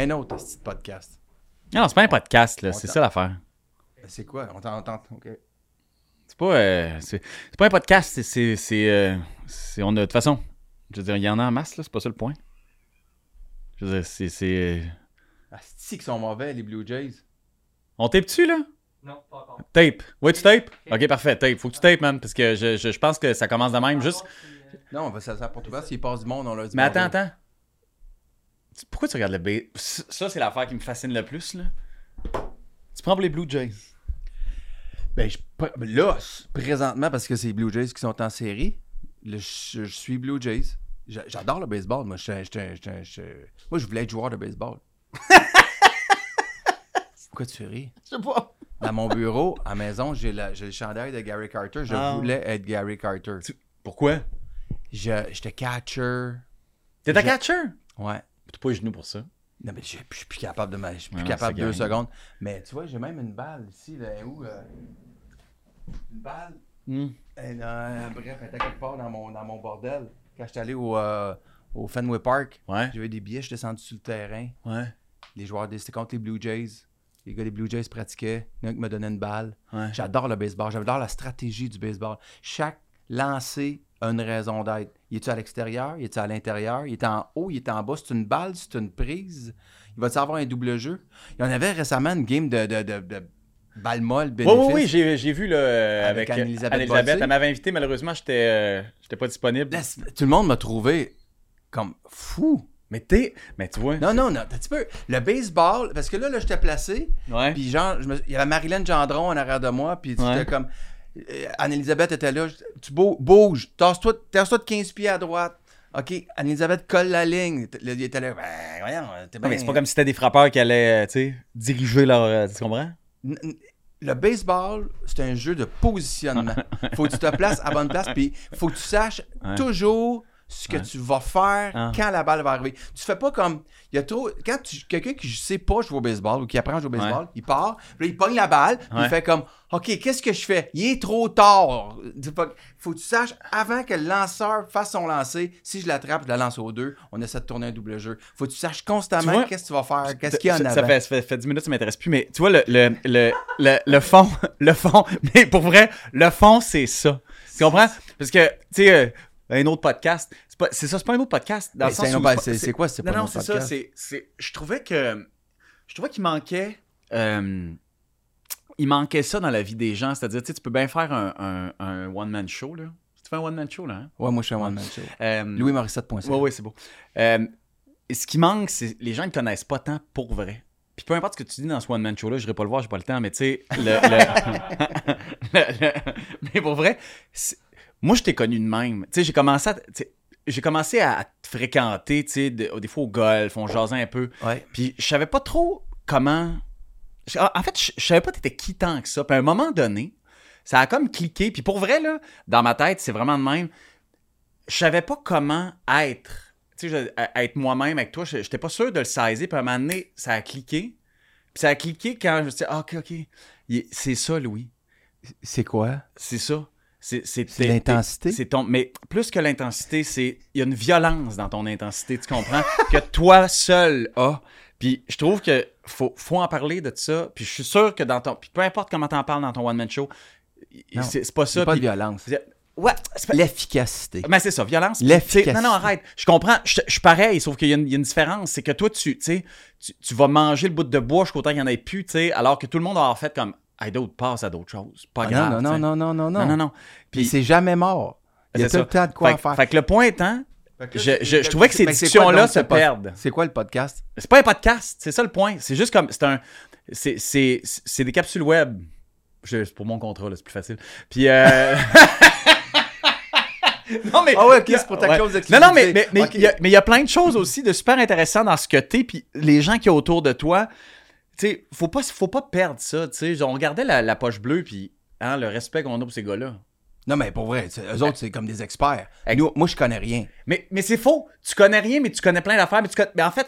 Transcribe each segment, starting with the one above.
Un autre petit podcast. Non, c'est pas un podcast, là. C'est ça l'affaire. C'est quoi? On t'entend. OK. C'est pas, euh, c'est, c'est pas un podcast, c'est. c'est, c'est, euh, on a, de toute façon, je veux dire, il y en a en masse, là, c'est pas ça le point. Je veux dire, c'est. c'est Ah, c'est qu'ils sont mauvais, les Blue Jays. on tape-tu, là? Non, pas encore. Tape. Ouais, tu tapes? Ok, parfait, tape. Faut que tu tapes, man, parce que je, je, je pense que ça commence de même, juste. Non, on va ça pour tout S'ils passent du monde, on leur dit. Mais attends, bonjour. attends. Tu- Pourquoi tu regardes le B? Ça, c'est l'affaire qui me fascine le plus, là. Tu prends pour les Blue Jays. Ben, je- là, présentement, parce que c'est les Blue Jays qui sont en série, là, je, je suis Blue Jays. J'a- J'adore le baseball. Moi, j'étais- moi, je voulais être joueur de baseball. Pourquoi tu ris? Je sais pas. Dans mon bureau, à la maison, j'ai j'ai le chandail de Gary Carter. Je Ah. voulais être Gary Carter. Pourquoi? Je- J'étais catcher. Je- catcher? Ouais. T'as pas les genoux pour ça. Non, mais je suis plus capable de ma- Je suis plus non, capable deux gagné. secondes. Mais tu vois, j'ai même une balle ici, là, où? euh, Une balle. Hmm. Euh, bref, elle était quelque part dans mon, dans mon bordel. Quand j'étais allé au, euh, au Fenway Park, Ouais. j'avais des billets, je suis descendu sur le terrain. Ouais. Les joueurs, des- c'était contre les Blue Jays. Les gars des Blue Jays pratiquaient. Il y en a qui me donnait une balle. Ouais. J'adore le baseball. J'adore la stratégie du baseball. Chaque lancer a une raison d'être. Il est-tu à l'extérieur? Il est-tu à l'intérieur? Il est en haut? Il est en bas? C'est une balle? C'est une prise? Il va-tu avoir un double jeu? Il y en avait récemment une game de, de, de, de balle molle, Oui, bénéfice. oui, oui, j'ai, j'ai vu là, euh, Avec avec, Anne-Elisabeth Anne-Elisabeth. Bossé. Elle m'avait invité, malheureusement, j'étais, euh, j'étais pas disponible. Là, tout le monde m'a trouvé comme fou. Mais t'es. Mais tu vois. Non, non, non, un petit peu. Le baseball, parce que là, là, j'étais placé, Ouais. puis genre, je me- il y avait Marilyn Gendron en arrière de moi, puis c'était Ouais. comme. Euh, Anne-Elisabeth était là, tu bou- bouges, tasse-toi tasse-toi de 15 pieds à droite. OK, Anne-Elisabeth colle la ligne. Il était là, ben, voyons, t'es bien. mais c'est pas comme si c'était des frappeurs qui allaient, euh, tu sais, diriger leur. euh, tu comprends? Le baseball, c'est un jeu de positionnement. faut que tu te places à bonne place, puis faut que tu saches Ouais. toujours ce que Ouais. tu vas faire Ah. quand la balle va arriver. Tu fais pas comme. Il y a trop. Quand tu, quelqu'un qui sait pas jouer au baseball ou qui apprend à jouer au baseball, il part, puis là, il pogne la balle, puis il fait comme OK, qu'est-ce que je fais? Il est trop tard. Faut que tu saches avant que le lanceur fasse son lancer, si je l'attrape, je la lance aux deux, on essaie de tourner un double jeu. Faut que tu saches constamment qu'est-ce que tu vas faire, qu'est-ce qu'il y a en avant. ça fait, ça fait, ça fait 10 minutes, ça m'intéresse plus. Mais tu vois, le, le, le, le, le fond, le fond, mais pour vrai, le fond, c'est ça. Tu comprends? Parce que, tu sais, euh, un autre podcast, c'est ça, c'est pas un autre podcast. Dans le sens c'est un où autre- c'est- quoi, c'est Non, pas un non, autre c'est ça. podcast? C'est, c'est, je trouvais que, je trouvais qu'il manquait, euh, il manquait ça dans la vie des gens. C'est-à-dire, tu sais, tu peux bien faire un, un, un one-man show, là. Tu fais un one-man show, là, hein? Ouais, moi je suis un one-man show. Euh, Louis Morissette.ca. oui, oui, c'est beau. Euh, ce qui manque, c'est les gens ne connaissent pas tant pour vrai. Puis peu importe ce que tu dis dans ce one-man show-là, je n'irai pas le voir, j'ai pas le temps, mais tu sais, le, le- le- le- Mais pour vrai, moi, je t'ai connu de même. Tu sais, j'ai commencé à... J'ai commencé à te fréquenter, tu sais, de- des fois au golf, on jasait un peu. Ouais. Puis je savais pas trop comment. En fait, je, je savais pas t'étais qui tant que ça. Puis à un moment donné, ça a comme cliqué. Puis pour vrai, là, dans ma tête, c'est vraiment de même. Je savais pas comment être. Tu sais, être moi-même avec toi. Je- J'étais pas sûr de le saisir. Puis à un moment donné, ça a cliqué. Puis ça a cliqué quand je me suis dit, ah, ok, ok. C'est ça, Louis. C'est quoi? C'est ça. C'est l'intensité? c'est ton, mais plus que l'intensité, c'est il y a une violence dans ton intensité, tu comprends que toi seul as. Puis je trouve que faut, faut en parler de ça. Puis je suis sûr que dans ton, puis peu importe comment t'en parles dans ton one man show, c'est pas ça. C'est pas de violence. ouais, pas- L'efficacité. mais c'est ça, violence. L'efficacité. Non, non, arrête. Je comprends. Je, suis pareil, sauf qu'il y, a une- il y a une différence. C'est que toi, tu, tu sais, tu, vas manger le bout de bois jusqu'au temps qu'il n'y en ait plus, tu sais, alors que tout le monde va avoir fait comme, hey, d'autres passe à d'autres choses. Pas Ah, grave. non, non, non, non, non, non, non, non, non. Puis c'est jamais mort. Il y a C'est tout le temps de quoi fait, faire. fait que le point étant, je, je, trouvais que ces discussions-là se perdent. C'est quoi le podcast? C'est pas un podcast, c'est ça le point. C'est juste comme. C'est un. C'est, c'est, c'est des capsules web. Je- c'est pour mon contrat, là, c'est plus facile. Puis. Euh... non, mais. Ah ouais, ok, c'est pour ta Ouais. clause Non, non, mais mais- mais Ok. il y a- mais il y, a plein de choses aussi de super intéressantes dans ce que t'es, puis les gens qui sont autour de toi. Tu sais, faut pas, faut pas perdre ça, tu sais. On regardait la, la poche bleue, puis hein, le respect qu'on a pour ces gars-là. Non, mais pour vrai, eux autres, c'est comme des experts. Nous, moi, je connais rien. Mais, mais c'est faux. Tu connais rien, mais tu connais plein d'affaires. Mais, tu connais- mais en fait,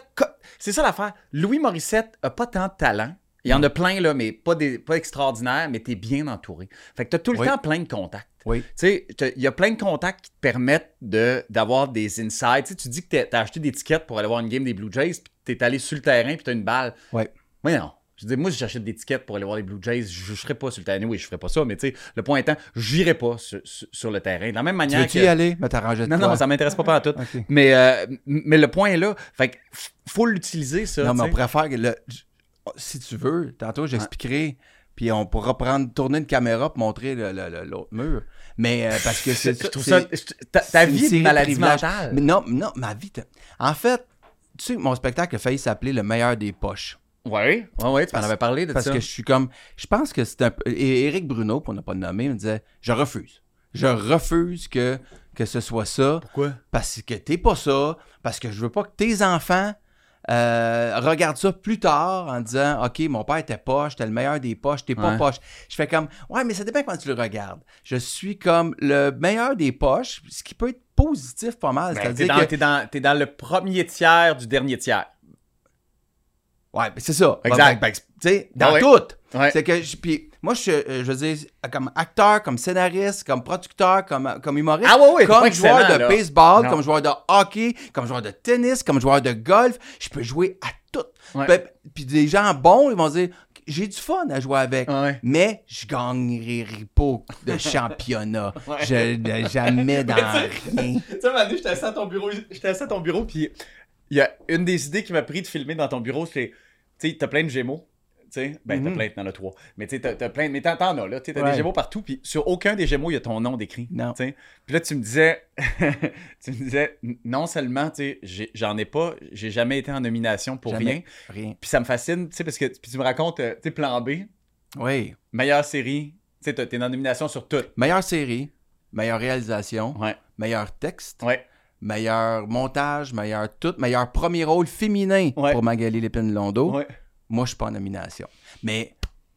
c'est ça l'affaire. Louis Morissette a pas tant de talent. Il y en a plein, là, mais pas, des, pas extraordinaires, mais t'es bien entouré. Fait que t'as tout le Oui. temps plein de contacts. Oui. Tu sais, il y a plein de contacts qui te permettent de, d'avoir des insights. Tu sais, tu dis que t'as, acheté des tickets pour aller voir une game des Blue Jays, puis t'es allé sur le terrain puis t'as une balle. Ouais. Oui, non. Je dis, moi, si j'achète des tickets pour aller voir les Blue Jays, je ne serais pas sur le terrain. Oui, je ferais pas ça, mais tu sais, le point étant, j'irai pas sur, sur- sur le terrain. De la même Tu manière veux-tu que... y aller? Mais t'arranges Non, non, ça m'intéresse pas tout. Ok. Mais, euh, mais le point est là. Fait que faut l'utiliser, ça. Non, mais tu on faire que le- si tu veux, tantôt j'expliquerai, puis on pourra prendre, tourner une caméra pour montrer le- le- le- l'autre mur. Mais euh, parce que c'est Je trouve ça. Ta, vie est une maladie mentale. Mais non, non, ma vie. En fait, tu sais, mon spectacle a failli s'appeler Le meilleur des poches. Ouais, ouais, ouais, tu m'en Parce- avais parlé de Parce ça. que je suis comme. Je pense que c'est un peu. Et Éric Bruno, pour ne pas le nommer, me disait Je refuse. Je refuse que, que ce soit ça. Pourquoi? Parce que t'es pas ça. Parce que je veux pas que tes enfants euh, regardent ça plus tard en disant OK, mon père était poche, t'es le meilleur des poches, t'es pas Ouais. poche. Je fais comme Ouais, mais ça dépend quand tu le regardes. Je suis comme le meilleur des poches, ce qui peut être positif pas mal. Ben, t'es, C'est-à-dire dans, que. t'es dans- t'es dans le premier tiers du dernier tiers. Ouais, mais c'est ça. Exact. Ben, ben, tu sais, dans ouais. tout. Ouais. C'est que, puis moi, je, euh, je veux dire, comme acteur, comme scénariste, comme producteur, comme, comme humoriste, Ah ouais, ouais, comme joueur de là. baseball, Non. comme joueur de hockey, comme joueur de tennis, comme joueur de golf, je peux jouer à tout. Ouais. Ben, Puis des gens bons, ils vont dire, j'ai du fun à jouer avec, Ouais. mais je gagnerai pas de championnat. Ouais. Je de- jamais dans rien. Tu sais, j'étais assis à ton bureau, j'étais assis à ton bureau, puis il y a une des idées qui m'a pris de filmer dans ton bureau, c'est, tu sais, t'as plein de gémeaux. Tu sais, ben, t'as Mhm. plein, t'en as trois. Mais tu t'as, plein, mais t'en, as, là. T'as Ouais. des gémeaux partout, puis sur aucun des gémeaux, il y a ton nom décrit. Non. Tu sais. Puis là, tu me disais, tu me disais, non seulement, tu j'en ai pas, j'ai jamais été en nomination pour Jamais. rien. Rien. Puis ça me fascine, tu sais, parce que puis tu me racontes, euh, tu sais, plan B, Oui. meilleure série, tu sais, t'es en nomination sur tout. Meilleure série, meilleure réalisation, Ouais, meilleur texte. ouais. Meilleur montage, meilleur tout, meilleur premier rôle féminin Ouais. pour Magali Lépine-Londo. Ouais. Moi, je suis pas en nomination. Mais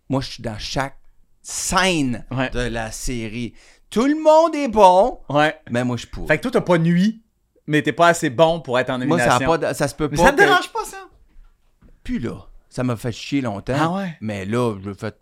moi, je suis dans chaque scène Ouais. de la série. Tout le monde est bon, Ouais. mais moi, je pourrais. Fait que toi, t'as pas nuit, mais t'es pas assez bon pour être en Moi, nomination. ça, a pas de- ça se peut Mais pas. ça te que- dérange pas, ça? Plus là. Ça m'a fait chier longtemps. Ah ouais? Mais là,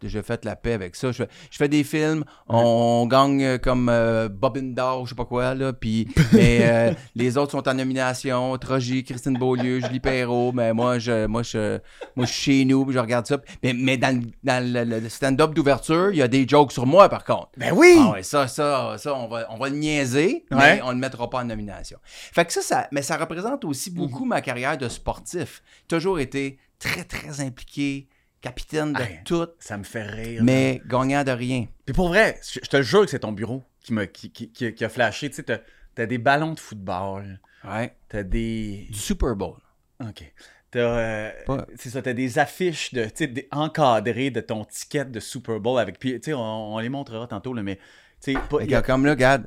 j'ai fait, la paix avec ça. Je fais, je fais des films, on gagne euh, comme euh, Bobin d'or, je sais pas quoi, là. Puis, mais euh, les autres sont en nomination. Trogy, Christine Beaulieu, Julie Perrault. Mais moi, je, moi, je, moi, je suis chez nous, je regarde ça. Mais, mais dans, le- dans le, le stand-up d'ouverture, il y a des jokes sur moi, par contre. Ben oui! Ah ouais, ça, ça, ça, on va, on va le niaiser, mais on ne le mettra pas en nomination. Fait que ça, ça, mais ça représente aussi Mhm. beaucoup ma carrière de sportif. Toujours été très, très impliqué, capitaine de Hey. tout, Ça me fait rire. mais gagnant de rien. Puis pour vrai, je je te jure que c'est ton bureau qui, m'a, qui, qui, qui- qui a flashé. Tu sais, t'as, t'as des ballons de football, Ouais. t'as des... Du Super Bowl. OK. T'as, euh, Pas- c'est ça, t'as des affiches de, des- encadrées de ton ticket de Super Bowl avec... Puis, tu sais, on, on les montrera tantôt, là, mais... Tu sais, comme là, regarde,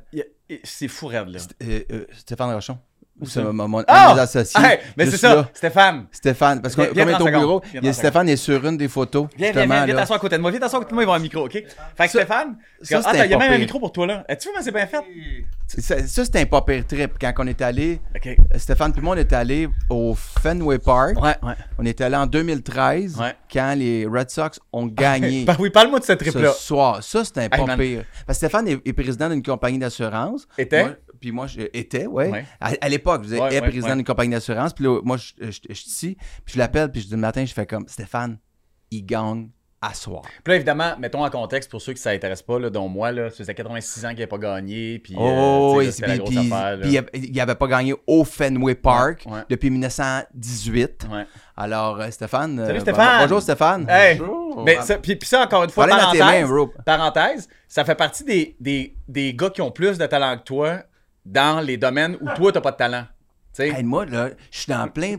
c'est fou raide, là. euh, euh, Stéphane Rochon. Où C'est mon, mon- un Ah! de mes associés. Hey, mais c'est ça, là. Stéphane. Stéphane, parce il est au 30 bureau, secondes. Viens il y a 30 Stéphane est sur une des photos. Viens, viens, viens, viens t'asseoir à côté de moi. Viens t'asseoir à côté de moi, il va avoir un micro, OK? Fait que Ça- Stéphane, ça, attends, c'était il y a même un micro pour toi, là? As-tu vu comment c'est bien fait? Ça, ça, c'était un pas pire trip. Quand on est allé, OK. Stéphane tout le monde est allé au Fenway Park. Ouais, ouais. On est allé en 2013 Ouais. quand les Red Sox ont gagné Ben oui, parle-moi de cette ce trip-là. soir. Ça, c'était un pas pire. Parce que Stéphane est, est président d'une compagnie d'assurance. Était? Puis moi, je, était, ouais. Ouais. À, à l'époque, je disais, Ouais, est ouais, président d'une compagnie d'assurance. Puis là, moi, je, suis ici. Puis je l'appelle, puis je dis le matin, je fais comme, Stéphane, il gagne à soir. Puis là, évidemment, mettons en contexte pour ceux qui ça intéresse pas, là, dont moi, là, ça faisait 86 ans qu'il n'avait pas gagné. Puis, euh, Oh, oui, c'était la puis, grosse puis- affaire. là. puis il avait- il avait pas gagné au Fenway Park Ouais, ouais. depuis 1918. Ouais. Alors, euh, Stéphane. Salut, euh, Stéphane! bon- bonjour, Stéphane. Hey! Bonjour. Mais ça, puis, puis ça, encore une fois, parenthèse, mains, parenthèse, ça fait partie des, des, des gars qui ont plus de talent que toi dans les domaines où toi, t'as pas de talent. Hey, moi, là, je suis dans plein.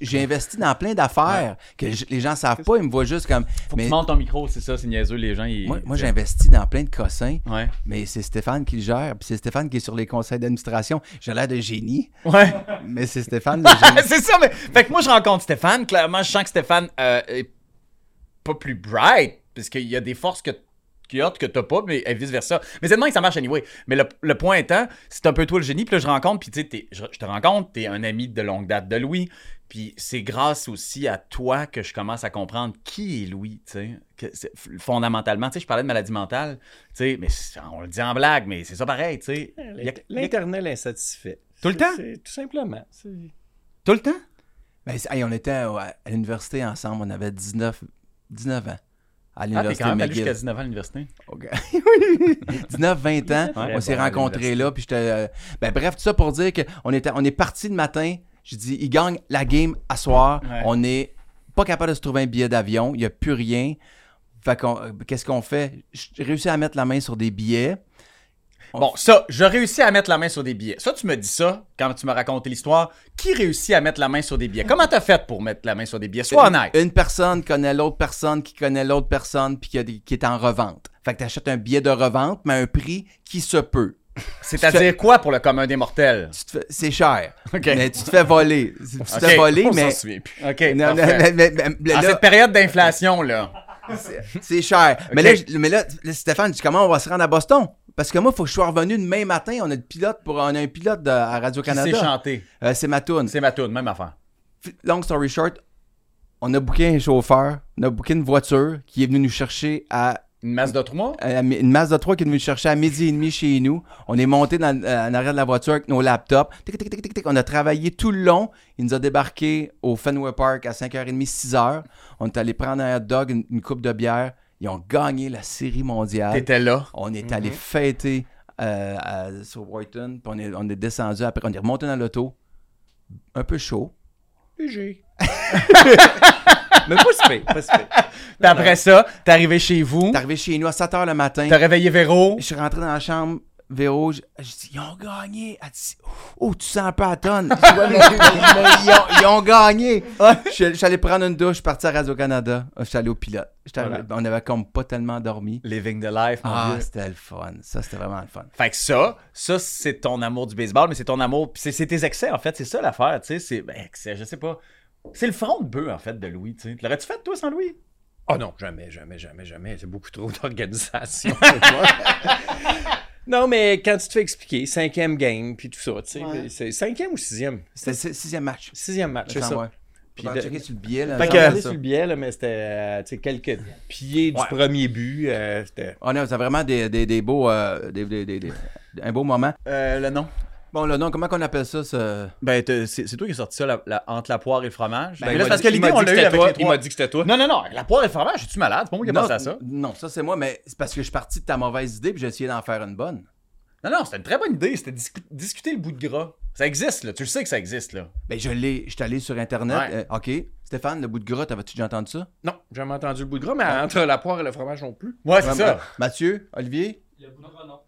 J'ai investi dans plein d'affaires que les gens savent pas. Ils me voient juste comme. Faut que mais tu montes ton micro, c'est ça, c'est niaiseux, les gens. Ils... moi, moi j'ai investi dans plein de cossins, Ouais. mais c'est Stéphane qui le gère. Puis c'est Stéphane qui est sur les conseils d'administration. J'ai l'air de génie, Ouais. mais c'est Stéphane le génie. c'est ça, mais. Fait que moi, je rencontre Stéphane. Clairement, je sens que Stéphane euh, est pas plus bright, parce qu'il y a des forces que a que t'as pas, mais et vice-versa. Mais c'est demain que ça marche anyway. Mais le, le point étant, c'est un peu toi le génie, puis là, je rencontre, puis tu sais, je, je te rencontre, t'es un ami de longue date de Louis, puis c'est grâce aussi à toi que je commence à comprendre qui est Louis, tu sais, fondamentalement. Tu sais, je parlais de maladie mentale, tu sais, mais on le dit en blague, mais c'est ça pareil, tu sais. L'éternel insatisfait. Tout le temps? Tout simplement. Tout le temps? Ben, hey, on était ouais, à l'université ensemble, on avait 19, 19 ans. À Ah, l'université quand même allé McGill. jusqu'à 19 ans à l'université. Ok. 19, 20 ans, Ouais, on s'est rencontrés là, puis j'étais. euh, Ben, bref, tout ça pour dire qu'on était, on est parti le matin. J'ai dit, il gagne la game à soir. Ouais. On n'est pas capable de se trouver un billet d'avion. Il n'y a plus rien. Fait qu'on, euh, qu'est-ce qu'on fait? J'ai réussi à mettre la main sur des billets. Bon, ça, je réussis à mettre la main sur des billets. Ça, tu me dis ça quand tu m'as raconté l'histoire. Qui réussit à mettre la main sur des billets? Comment t'as fait pour mettre la main sur des billets? Sois honnête. Une personne connaît l'autre personne qui connaît l'autre personne puis qui, a des- qui est en revente. Fait que tu achètes un billet de revente, mais à un prix qui se peut. C'est-à-dire quoi pour le commun des mortels? Tu te fais- C'est cher. Ok. Mais tu te fais voler. Tu te fais voler, mais. OK, mais- mais- mais là, cette période d'inflation, là. C'est cher. Mais, là, mais là, Stéphane, dis comment on va se rendre à Boston? Parce que moi, il faut que je sois revenu demain matin. On a, le pilote pour, on a un pilote de- à Radio-Canada. chanter? Euh, c'est ma toune. C'est ma toune, même affaire. Long story short, on a booké un chauffeur, on a booké une voiture qui est venue nous chercher à Une masse de trois? mi- une masse de 3 qui est venue nous chercher à midi et demi chez nous. On est monté dans, euh, en arrière de la voiture avec nos laptops. Tic, tic, tic, tic, tic. On a travaillé tout le long. Il nous a débarqué au Fenway Park à 5h30, 6h. On est allé prendre un hot dog, une, une coupe de bière. Ils ont gagné la série mondiale. T'étais là. On est allé fêter euh, à- sur Wharton. Puis on est, on est descendu après. On est remonté dans l'auto. Un peu chaud. Léger. Mais pas si pas si. Puis après ça, t'es arrivé chez vous. T'es arrivé chez nous à 7h le matin. T'as réveillé Véro. Je suis rentré dans la chambre, Véro, je je dis, ils ont gagné. Elle dit, oh, tu sens un peu à tonne. Je mais ils, ont, ils ont gagné. Je suis- je suis allé prendre une douche, je suis parti à Radio-Canada. Je suis allé au pilote. On avait comme pas tellement dormi. Living the life, mon Ah, c'était le fun. Ça, c'était vraiment le fun. Fait que ça, ça, c'est ton amour du baseball, mais c'est ton amour. c'est c'est tes excès, en fait. C'est ça l'affaire, tu sais. C'est. Ben, excès, je sais pas. C'est le front de bœuf, en fait, de Louis, tu sais. L'aurais-tu fait, toi, sans Louis? Oh non, jamais, jamais, jamais, jamais. C'est beaucoup trop d'organisation pour moi. Non, mais quand tu te fais expliquer, cinquième game, puis tout ça, tu sais, Ouais. c'est cinquième ou sixième? C'était sixième match. Sixième match, c'est ça. ouais. Puis de- checker sur le billet. Là, Fait J'ai que- sur le billet, là, mais c'était euh, tu sais, quelques pieds du Ouais. premier but. euh, c'était... On a c'est vraiment des, des, des beaux. euh, des, des- des- des- un beau moment. Euh, le nom? Bon, le nom, comment qu'on appelle ça? ce- Ben, t'as- c'est c'est toi qui as sorti ça, la- la- entre la poire et le fromage. Ben, Mais il là, m'a c'est parce dit- que il l'idée, on dit que l'a eu c'était avec toi. les Il trois. m'a dit que c'était toi. Non, non, non, la poire et le fromage, es-tu malade? C'est pas moi qui ai non, pensé à ça. non, ça c'est moi, mais c'est parce que je suis parti de ta mauvaise idée puis j'ai essayé d'en faire une bonne. Non, non, c'était une très bonne idée. C'était discu- discuter le bout de gras. Ça existe, là. Tu le sais que ça existe, là. Ben, je l'ai, je suis allé sur Internet. Ouais. euh, OK. Stéphane, le bout de gras, t'avais-tu déjà entendu ça? Non, j'ai jamais entendu le bout de gras, mais entre la poire et le fromage non plus. Ouais, c'est ça. Ma- Mathieu, Olivier? Le bout de gras, non.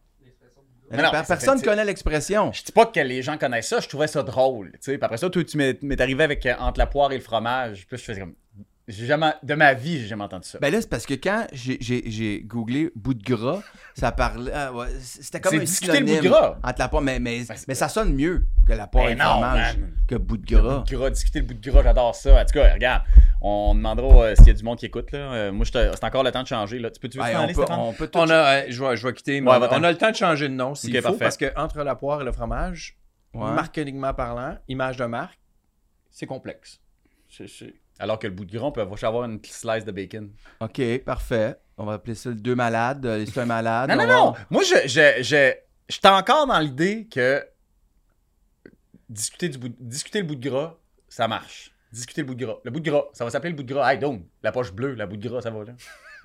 Mais non, personne fait- connaît l'expression. Je dis pas que les gens connaissent ça, je trouvais ça drôle. Tu sais, Puis après ça, toi, tu m'es m'es arrivé avec euh, entre la poire et le fromage. Puis je faisais comme. J'ai jamais. De ma vie, j'ai jamais entendu ça. Ben là, c'est parce que quand j'ai, googlé bout de gras, ça parlait. ah, ouais, c'était comme un discuter le bout de synonyme gras. Entre la poire, mais, mais, Ben, mais ça sonne mieux que la poire Ben et le non, fromage man. que bout de Le gras. bout de gras, discuter le bout de gras, j'adore ça. En tout cas, regarde, on demandera euh, s'il y a du monde qui écoute. Là. Euh, moi, je te- c'est encore le temps de changer. Là. Tu peux-tu t'en on, aller, peut, on peut tout. On a, euh, je, vais, je vais quitter, Ouais, on, a, va-t'en. on a le temps de changer de nom s'il Ok, faut, parfait. parce que entre la poire et le fromage, Ouais. marketingment parlant, image de marque, c'est complexe. C'est- c'est- Alors que le bout de gras, on peut avoir une slice de bacon. OK, parfait. On va appeler ça le deux malades. euh, C'est un malade. Non, non, va- non. Moi, je, je, je, j'étais encore dans l'idée que discuter, du bout, discuter le bout de gras, ça marche. Discuter le bout de gras. Le bout de gras, ça va s'appeler le bout de gras. Hey, donc, la poche bleue, la bout de gras, ça va, là.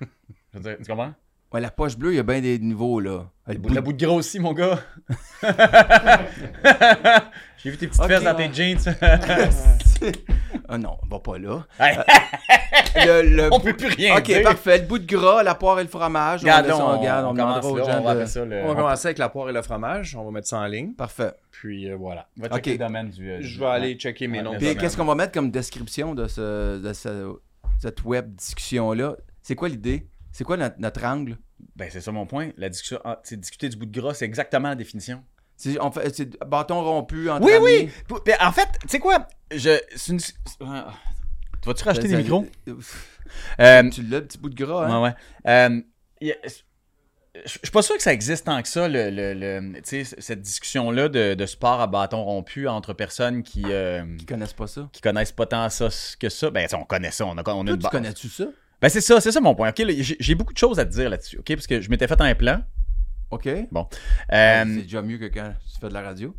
Je veux dire, tu comprends? Ouais, la poche bleue, il y a bien des niveaux, là. Le bout, bout- le bout de gras aussi, mon gars. J'ai vu tes petites fesses dans ouais. tes jeans. Ah non, on va pas là. Hey, Le, le- on peut plus rien OK, dire. parfait. Le bout de gras, la poire et le fromage. Regarde, on, laisse- on, regarde, on on demandera commence aux là, gens on va de- faire ça. Le... On va commencer avec la poire et le fromage, on va mettre ça en ligne, Parfait. puis euh, voilà. On va checker le domaine du... euh, Je vais aller checker mes noms. de Puis qu'est-ce qu'on va mettre comme description de, ce, de ce- cette web discussion-là? C'est quoi l'idée? C'est quoi notre, notre angle? Ben, c'est ça mon point. La discussion, ah, c'est discuter du bout de gras, c'est exactement la définition. C'est, on fait, c'est bâton rompu entre Oui, amis. oui. P- ben, En fait, tu sais quoi? Je. c'est une- Tu vas-tu racheter des Ça- micros? Euh, Tu l'as, le petit bout de gras, hein? ouais, ouais. Euh, y a- Je je suis pas sûr que ça existe tant que ça, le, le- le- tu sais, cette discussion-là de, de sport à bâton rompu entre personnes qui, euh, Ils connaissent pas ça. qui connaissent pas tant ça que ça. Ben, tu sais, on connaît ça, on a, on a Toi, une tu connais-tu ça? Ben, c'est ça, c'est ça mon point. Ok, j'ai beaucoup de choses à te dire là-dessus, ok? Parce que je m'étais fait un plan. OK? Euh, C'est déjà mieux que quand tu fais de la radio.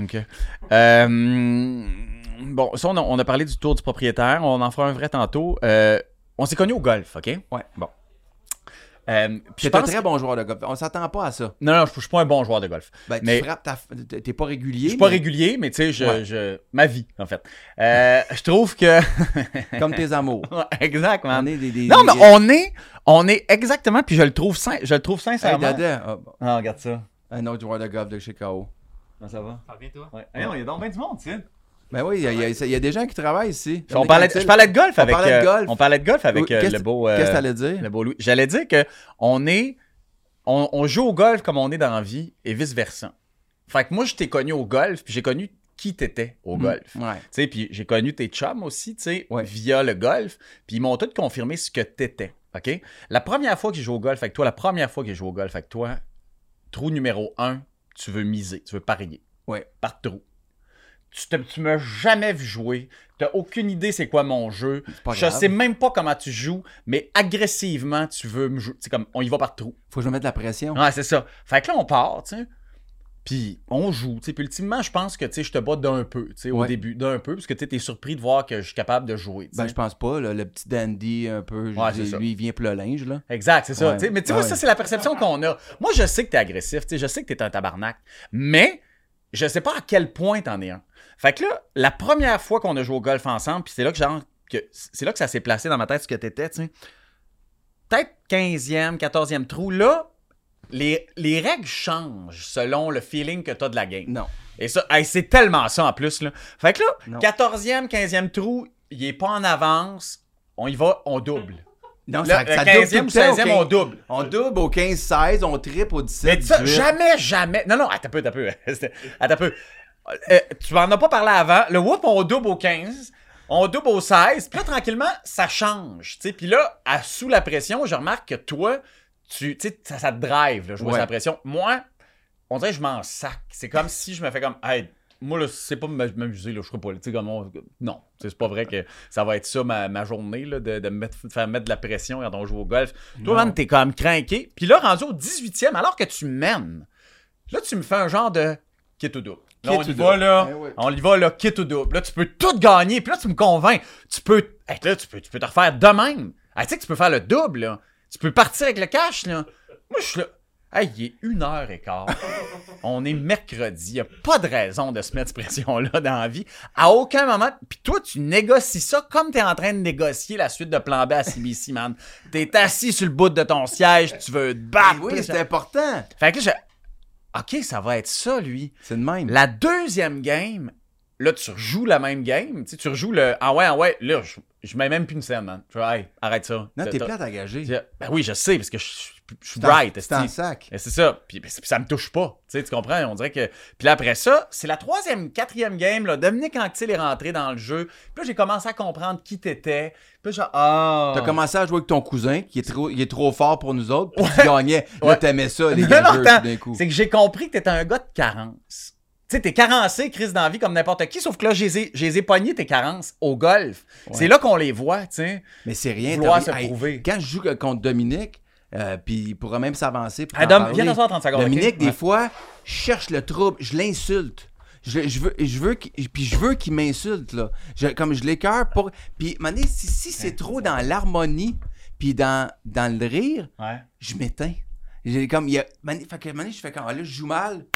Ok. Euh, ben bon, ça, on a, on a parlé du tour du propriétaire. On en fera un vrai tantôt. Euh, on s'est connus au golf, OK? Ouais. Bon. Euh, puis un très que- bon joueur de golf. On s'attend pas à ça. Non, non, je je suis pas un bon joueur de golf. Ben, tu Mais- frappes, ta- t'es pas régulier. Je suis pas régulier, mais tu sais, je, Ouais. je- ma vie, en fait. Euh, je trouve que. Comme tes amours. Ouais, exact, man. On est des, des- Non, des- mais on est, on est exactement, puis je le trouve, sin- je le trouve Hey, sincèrement. Dada, ah, bon, Ah, regarde ça. un autre joueur de golf de Chicago. Comment ça va? Ça revient, toi? Ouais. Hey, non, il y a donc bien du monde, tiens. Ben oui, il y, a- il y des gens qui travaillent ici. On parlait, je parlais de golf On avec. parlait de euh. On parlait de golf avec Oui, euh, le beau. euh, Qu'est-ce que t'allais dire? le beau Louis. J'allais dire que on est, on, on joue au golf comme on est dans la vie et vice versa. Fait que moi, je t'ai connu au golf, puis j'ai connu qui t'étais au golf. Ouais. Tu sais, puis j'ai connu tes chums aussi, tu sais, Ouais. via le golf. Puis ils m'ont tous confirmé ce que t'étais, OK? La première fois que j'ai joué au golf avec toi, la première fois que j'ai joué au golf avec toi, trou numéro un, tu veux miser, tu veux parier. Ouais. Par trou. Tu, te- tu m'as jamais vu jouer. T'as aucune idée c'est quoi mon jeu. Je grave. sais même pas comment tu joues, mais agressivement, tu veux me jouer. C'est comme, on y va par trou. Faut que je me mette de la pression. Ouais, c'est ça. Fait que là, on part, tu sais. Puis on joue, tu sais. Puis ultimement, je pense que, tu sais, je te bats d'un peu, tu sais, au début, d'un peu, parce que tu es surpris de voir que je suis capable de jouer, tu sais. Ben, je pense pas, là, le petit dandy un peu. Ouais, dis, lui, il vient pour le linge, là. Exact, c'est ça. Ouais. tu sais. Mais tu vois, ça, c'est la perception qu'on a. Moi, je sais que t'es agressif, tu sais, je sais que t'es un tabarnak. Mais je sais pas à quel point t'en es un. Fait que là, la première fois qu'on a joué au golf ensemble, puis c'est là que genre que c'est là que ça s'est placé dans ma tête ce que t'étais, tu sais. Peut-être 15e, 14e trou. Là, les, les règles changent selon le feeling que t'as de la game. Non. Et ça, hey, c'est tellement ça en plus. Là. Fait que là, Non. 14e, 15e trou, il est pas en avance. On y va, on double. Non, le 15e ou 16e, on double. On double au 15-16, on triple au 17. Mais ça, 18. jamais, jamais. Non, non, attends un peu, attends un peu. Attends un peu. Euh, tu m'en as pas parlé avant. Le whoop, on double au 15. On double au 16. Puis là, tranquillement, ça change. Puis là, à, sous la pression, je remarque que toi, tu ça, ça te drive, là, jouer Ouais. sous la pression. Moi, on dirait que je m'en sac. C'est comme si je me fais comme, hey, moi, là, c'est pas m'amuser, là, je serais pas là. Tu sais, comme on- Non, c'est pas vrai que ça va être ça ma, ma journée, là, de, de faire mettre de la pression quand on joue au golf. Toi, man, t'es comme craqué. Puis là, rendu au 18e, alors que tu mènes, là, tu me fais un genre de kit ou double. Là, on y va, là. Eh oui. On y va, là, kit ou double. Là, tu peux tout gagner. Puis là, tu me convaincs. Tu peux. Hey, là, tu peux, tu peux te refaire de même. Hey, tu sais que tu peux faire le double, là. Tu peux partir avec le cash, là. Moi, je suis là. Hey, il est une heure et quart. On est mercredi. Il n'y a pas de raison de se mettre cette pression-là dans la vie. À aucun moment. Puis toi, tu négocies ça comme tu es en train de négocier la suite de plan B à CBC, man. Tu es assis sur le bout de ton siège, tu veux te battre. Oui, c'est important. Fait que là, je- OK, ça va être ça, lui. C'est de même. La deuxième game, là, tu rejoues la même game. Tu sais, tu rejoues le. Ah ouais, ah ouais, là, je, je mets même plus une scène, man. Je hey, arrête ça. Non, t'es plate à gager. Ben oui, je sais, parce que je, je- suis bright. C'est esti. sac. C'est ça. Puis, puis ça me touche pas. Tu sais, tu comprends? On dirait que. Puis là, après ça, c'est la troisième, quatrième game. Là. Dominique Anctil est rentré dans le jeu. Puis là, j'ai commencé à comprendre qui t'étais. Puis là, genre, ah. T'as commencé à jouer avec ton cousin, qui est trop, il est trop fort pour nous autres, puis tu gagnais. Là, Ouais. t'aimais ça, les attends. d'un coup. C'est que j'ai compris que t'étais un gars de carence. Tu sais, t'es carencé, Chris, dans la vie, comme n'importe qui, sauf que là, je les pognés, tes carences, au golf. C'est là qu'on les voit, tu sais. Mais c'est rien. Vouloir se hey, prouver. Quand je joue contre Dominique, euh, puis il pourra même s'avancer. pour viens t'asseoir 30 secondes. Dominique, des Ouais. fois, je cherche le trouble, je l'insulte. Je, je veux, je veux qu'il- puis je veux qu'il m'insulte, là. Je- comme je l'écœure pour. Puis, donné, si, si c'est trop dans l'harmonie, puis dans, dans le rire, Ouais. je m'éteins. J'ai comme. Il y a, man- fait que, donné, je fais quand là, je joue mal,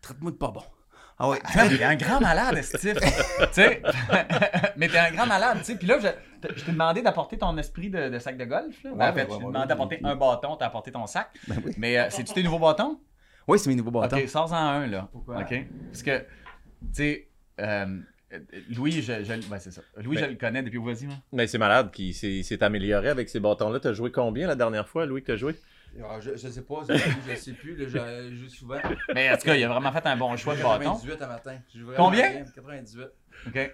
traite-moi de pas bon. Ah ouais. Ah, est un grand malade, Steve. tu sais? mais t'es un grand malade, tu sais. Puis là, je, je t'ai demandé d'apporter ton esprit de, de sac de golf. Là. Ben, Ouais, en fait, ouais, je t'ai demandé ouais, d'apporter ouais. un bâton, t'as apporté ton sac. Ben oui. Mais euh, c'est-tu tes nouveaux bâtons? Oui, c'est mes nouveaux bâtons. Ok, sors-en un, là. Pourquoi? Ok. Parce que, tu sais, euh, Louis, je, c'est ça. Louis, Ben- je le connais depuis vas-y. Mais c'est malade qui s'est s'est amélioré avec ces bâtons-là. T'as joué combien la dernière fois, Louis, que t'as joué? Ah, je, je sais pas, je, je sais plus, là, je, je joue souvent. Mais en tout cas, il a vraiment fait un bon choix de bâton. 98 à matin. Combien? bien, 98. Ok.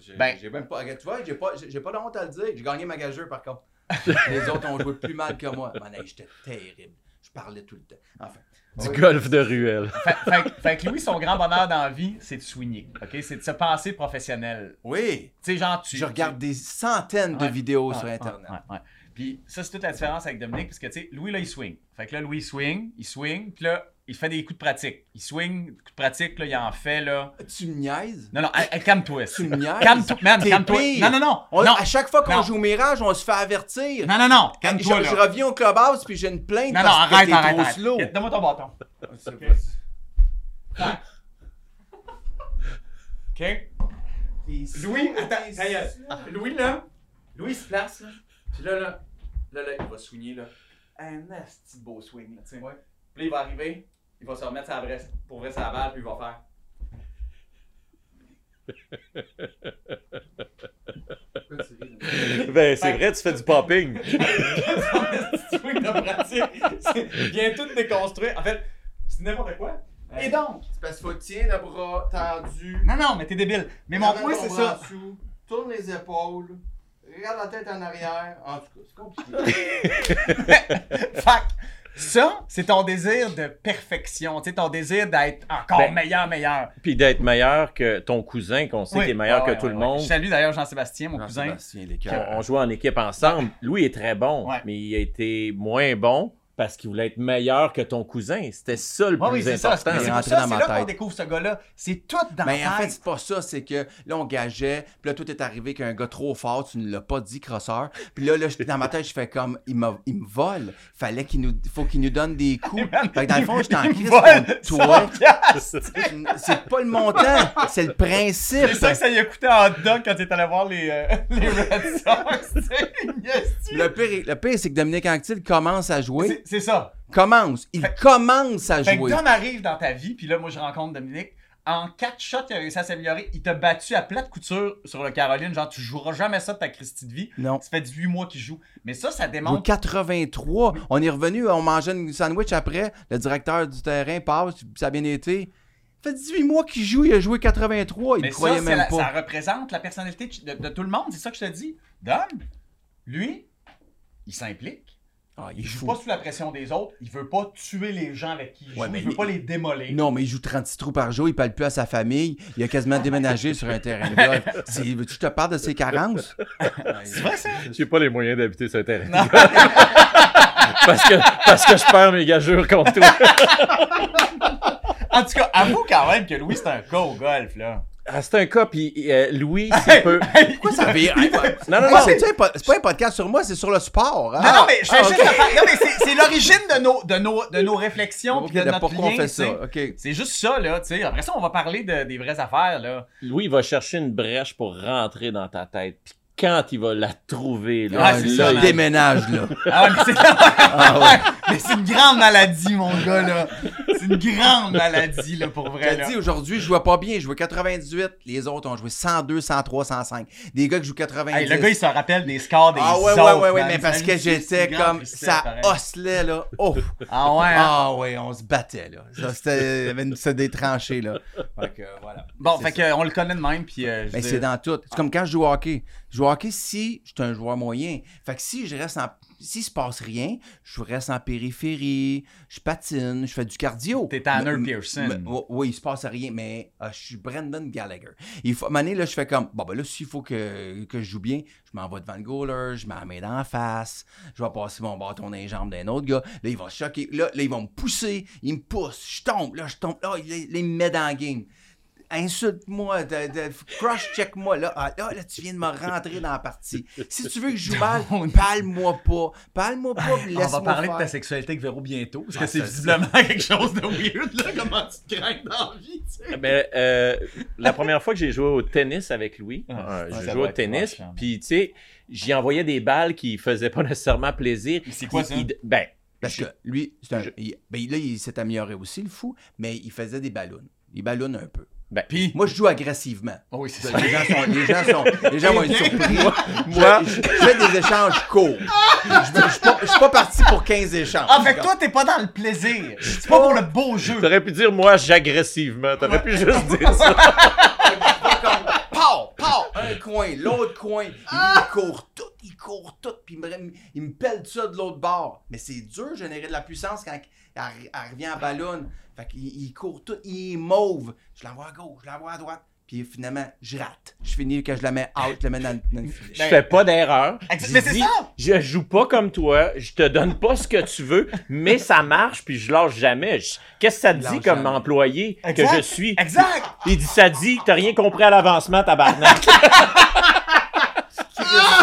J'ai Ben- j'ai même pas. Tu vois, j'ai pas, j'ai pas de honte à le dire. J'ai gagné ma gageure par contre. Les autres ont joué plus mal que moi. Hey, j'étais terrible. Je parlais tout le temps. Enfin. Du Oui. golf de ruelle. fait, fait- fait que Louis, son grand bonheur dans la vie, c'est de swinger. Ok? C'est de se penser professionnel. Oui. Tu sais, genre, tu. Je regarde des centaines de Ouais. vidéos Ouais, sur ouais, Internet. ouais, ouais. Puis ça, c'est toute la différence avec Dominique, parce que, tu sais, Louis, là, il swing. Fait que là, Louis, il swing, il swing, puis là, il fait des coups de pratique. Il swing, coups de pratique, là, il en fait, là. Tu me niaises? Non, non, calme-toi. Tu me niaises? Calme-toi, man, T'es calme-toi. pire. Non, non, non. On- non, à chaque fois qu'on joue au Mirage, on se fait avertir. non, non, non, je, calme-toi, je reviens au clubhouse puis j'ai une plainte Non, non, parce que arrête, t'es arrête, trop arrête. slow. Donne-moi ton bâton. OK? Louis, attends, Louis, là, Louis il se place, là. Puis là, là, là, là, il va swinger, là. Un petit beau swing, là, tu sais. Puis là, il va arriver, il va se remettre sa vraie, pour vrai sa balle, puis il va faire. Ben, c'est vrai, tu fais du popping. Swing de pratique, vient tout déconstruire. En fait, c'est n'importe quoi. Et donc? C'est parce qu'il faut tenir le bras tendu. Non, non, mais t'es débile. Mais mon point, c'est ça. dessous, tourne les épaules, regarde la tête en arrière. En tout cas, c'est compliqué. Que ça, c'est ton désir de perfection, tu sais, ton désir d'être encore Ben, meilleur, meilleur. Puis d'être meilleur que ton cousin, qu'on sait Oui. qu'il est meilleur Ouais, que ouais, tout ouais, le ouais. monde. Je salue d'ailleurs Jean-Sébastien, mon cousin. On, on jouait en équipe ensemble. Louis est très bon, Ouais. mais il a été moins bon parce qu'il voulait être meilleur que ton cousin. C'était ça le oui, plus c'est ça. important. C'est Il est pour rentré ça, dans c'est ma là qu'on tête. découvre ce gars-là. C'est tout dans Mais la en fait, c'est pas ça, c'est que là, on gageait, puis là, tout est arrivé qu'un gars trop fort, tu ne l'as pas dit, crosseur. Puis là, dans ma tête, je fais comme, il, m'a- il me vole. Fallait qu'il nous, faut qu'il nous donne des coups. Fait que dans le fond, j'étais en crise contre toi. 100 piastres. C'est pas le montant, c'est le principe. C'est ça que ça lui a coûté en hot dog quand il est allé voir les, euh, les Red Sox. Yes, tu- Le pire, le pire, c'est que Dominique Anctil commence à jouer. C'est- C'est ça. Commence. Il Fait- commence à Fait que jouer. Dom arrive dans ta vie, puis là, moi, je rencontre Dominique. En quatre shots, il a réussi à s'améliorer. Il t'a battu à plate couture sur le Caroline. Genre, tu joueras jamais ça de ta Christie de vie. Non. Ça fait 18 mois qu'il joue. Mais ça, ça Au démontre. 83, on est revenu, on mangeait une sandwich après. Le directeur du terrain passe, ça a bien été. Ça fait 18 mois qu'il joue, il a joué 83, il ne croyait même la- pas. ça représente la personnalité de, de tout le monde. C'est ça que je te dis. Dom, lui, il s'implique. Ah, Il joue pas sous la pression des autres. Il veut pas tuer les gens avec qui il joue. Ouais, il veut il- pas les démolir. Non, mais il joue 36 trous par jour, il parle plus à sa famille, il a quasiment déménagé sur un terrain de golf. C'est- Veux-tu que je te parle de ses carences? C'est vrai, ça? J'ai pas les moyens d'habiter ce terrain. parce, que, parce que je perds mes gageures contre toi. En tout cas, avoue quand même que Louis, c'est un cas au golf, là. Ah, c'est un cas, puis euh, Louis, c'est peu. Pourquoi ça vire? Hey, Non, non, non. c'est pas un podcast sur moi, c'est sur le sport. hein? Non, non, mais je fais Ah, juste ok. te faire- non, mais c'est, l'origine de nos, de nos, de nos réflexions Ok, puis de de notre pourquoi on lien, fait tu sais. ça? Ok. C'est juste ça, là, tu sais. Après ça, on va parler de- des vraies affaires, là. Louis va chercher une brèche pour rentrer dans ta tête. Puis quand il va la trouver, là, Ah, Ah, c'est là, il déménage, là. Ah ouais, mais c'est, Ah, c'est une grande maladie, mon gars, là. C'est une grande maladie, là, pour vrai, te dis, aujourd'hui, je jouais pas bien. Je jouais 98. Les autres ont joué 102, 103, 105. Des gars qui jouent 90. Hey, le gars, il se rappelle des scores des ah ouais, autres, ouais, ouais, ouais, man. mais parce C'est que j'étais c'est comme, ça oscillait, là. Oh! Ah ouais, hein? Ah ouais, on se battait, là. Ça, c'était, il y avait une- c'était des tranchées, là. Fait que, voilà. Bon, C'est fait ça. que, on le connaît de même, puis... euh, Mais veux c'est dire- dans tout. C'est comme quand je joue au hockey. Je joue au hockey si je suis un joueur moyen. Fait que si je reste en. Si se passe rien, je reste en périphérie, je patine, je fais du cardio. T'es Tanner Pearson. oui, il se passe rien, mais euh, je suis Brendan Gallagher. Il faut, à un moment donné, là, je fais comme, bon, ben là, s'il faut que, que je joue bien, je m'en vais devant le goaler, je mets la main dans la face, je vais passer mon bâton dans les jambes d'un autre gars. Là, il va choquer. Là, là, ils vont me pousser, il me pousse, je tombe, là, je tombe. Là, il, là, il me met dans la game insulte-moi, cross-check-moi. Là, Ah, là, là, tu viens de me rentrer dans la partie. Si tu veux que je joue mal, parle-moi pas. Parle-moi pas, puis On va parler faire. de ta sexualité avec Véro bientôt, parce que Ah, c'est visiblement quelque chose de weird, là, comment tu te crains dans la vie, tu sais. Ben, euh, la première fois que j'ai joué au tennis avec Louis, Ah, euh, ouais, j'ai ça joué doit au tennis, hein. puis tu sais, j'y envoyais des balles qui faisaient pas nécessairement plaisir. C'est quoi ça? il- ben, Parce je- que lui, c'est un, il- ben, là, il s'est amélioré aussi, le fou, mais il faisait des ballons. Il ballonne un peu. Ben, Puis, Moi, je joue agressivement. oh oui, c'est ça. Les gens, sont, les gens, sont, les gens vont être surpris. Moi- je, je- je fais des échanges courts. Je je suis pas, je suis pas parti pour 15 échanges. Ah, fait que toi, t'es pas dans le plaisir. C'est pas pour le beau jeu. T'aurais pu dire moi j'agressivement, t'aurais pu juste dire ça. comme pow, pow, un coin, l'autre coin. Il, il court tout, il court tout, puis il me, il me pèle ça de l'autre bord. Mais c'est dur de générer de la puissance quand elle, elle revient en ballon. Fait qu'il il court tout, il est mauve. Je l'envoie à gauche, je l'envoie à droite. Puis finalement, je rate. Je finis que je la mets out, je la mets dans, dans le filet. Je fais pas d'erreur. Je mais c'est ça! Je joue pas comme toi, je te donne pas ce que tu veux, mais ça marche, puis je lâche jamais. Je- Qu'est-ce que ça te dit comme jamais. employé que je suis? Exact! Il dit, ça dit, t'as rien compris à l'avancement, tabarnak.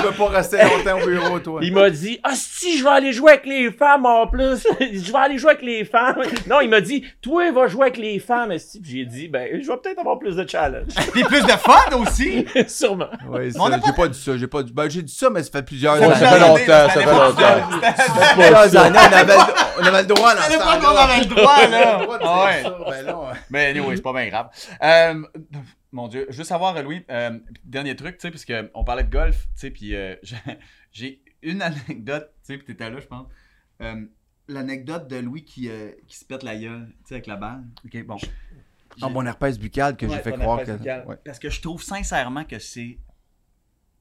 Tu peux pas rester longtemps au bureau, toi. Il m'a dit, ah si, je vais aller jouer avec les femmes en plus. je vais aller jouer avec les femmes. Non, il m'a dit, toi, va jouer avec les femmes. Puis J'ai dit, ben, je vais peut-être avoir plus de challenge. Puis plus de fun aussi! Sûrement. A ça, pas- j'ai pas dit ça, j'ai pas dit. Ben, j'ai dit ça, mais ça fait plusieurs Ça années. fait longtemps, ça fait longtemps. Plusieurs années, on avait, le- on avait le droit dans À ce l'époque, temps-là. on avait le droit, là. Ah dire ouais. ça, ben non. Mais anyway, c'est pas bien grave. Mon Dieu, je veux savoir, Louis, euh, dernier truc, tu sais, parce on parlait de golf, tu sais, puis euh, j'ai- une anecdote, tu sais, puis t'étais là, je pense. Euh, L'anecdote de Louis qui, euh, qui se pète la gueule, tu sais, avec la balle. Ok, bon. Ah, mon herpès buccal que Ouais, j'ai fait croire que. Ouais. Parce que je trouve sincèrement que c'est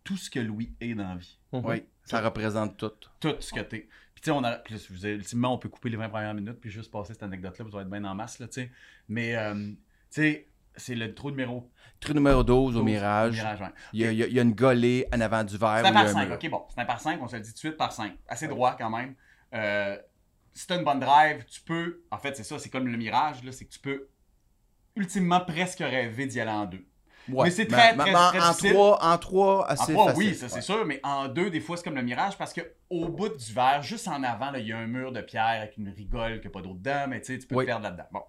tout ce que Louis est dans la vie. Oui, ça représente tout. Tout ce que t'es. Puis tu sais, on a. Puis vous ultimement, on peut couper les 20 premières minutes puis juste passer cette anecdote-là, vous allez être bien en masse, là, tu sais. Mais, euh, tu sais, c'est le trou numéro Trou numéro 12 au 12, Mirage. Mirage, ouais. Il y, a, il y une golée en avant du verre. C'est un par a un 5, mur. ok, bon. C'est un par 5, on se le dit tout de suite par 5. Assez droit quand même. Euh, si t'as une bonne drive, tu peux. En fait, c'est ça, c'est comme le mirage, c'est que tu peux ultimement presque rêver d'y aller en deux. Ouais. Mais c'est très, Mais- très, mais en- très en difficile. trois, en trois, En assez trois, facile. oui, ça c'est sûr, mais en deux, des fois, c'est comme le mirage parce que au bout du verre, juste en avant, il y a un mur de pierre avec une rigole qui n'a pas d'eau dedans, mais tu sais, tu peux Oui. te perdre là-dedans. Bon.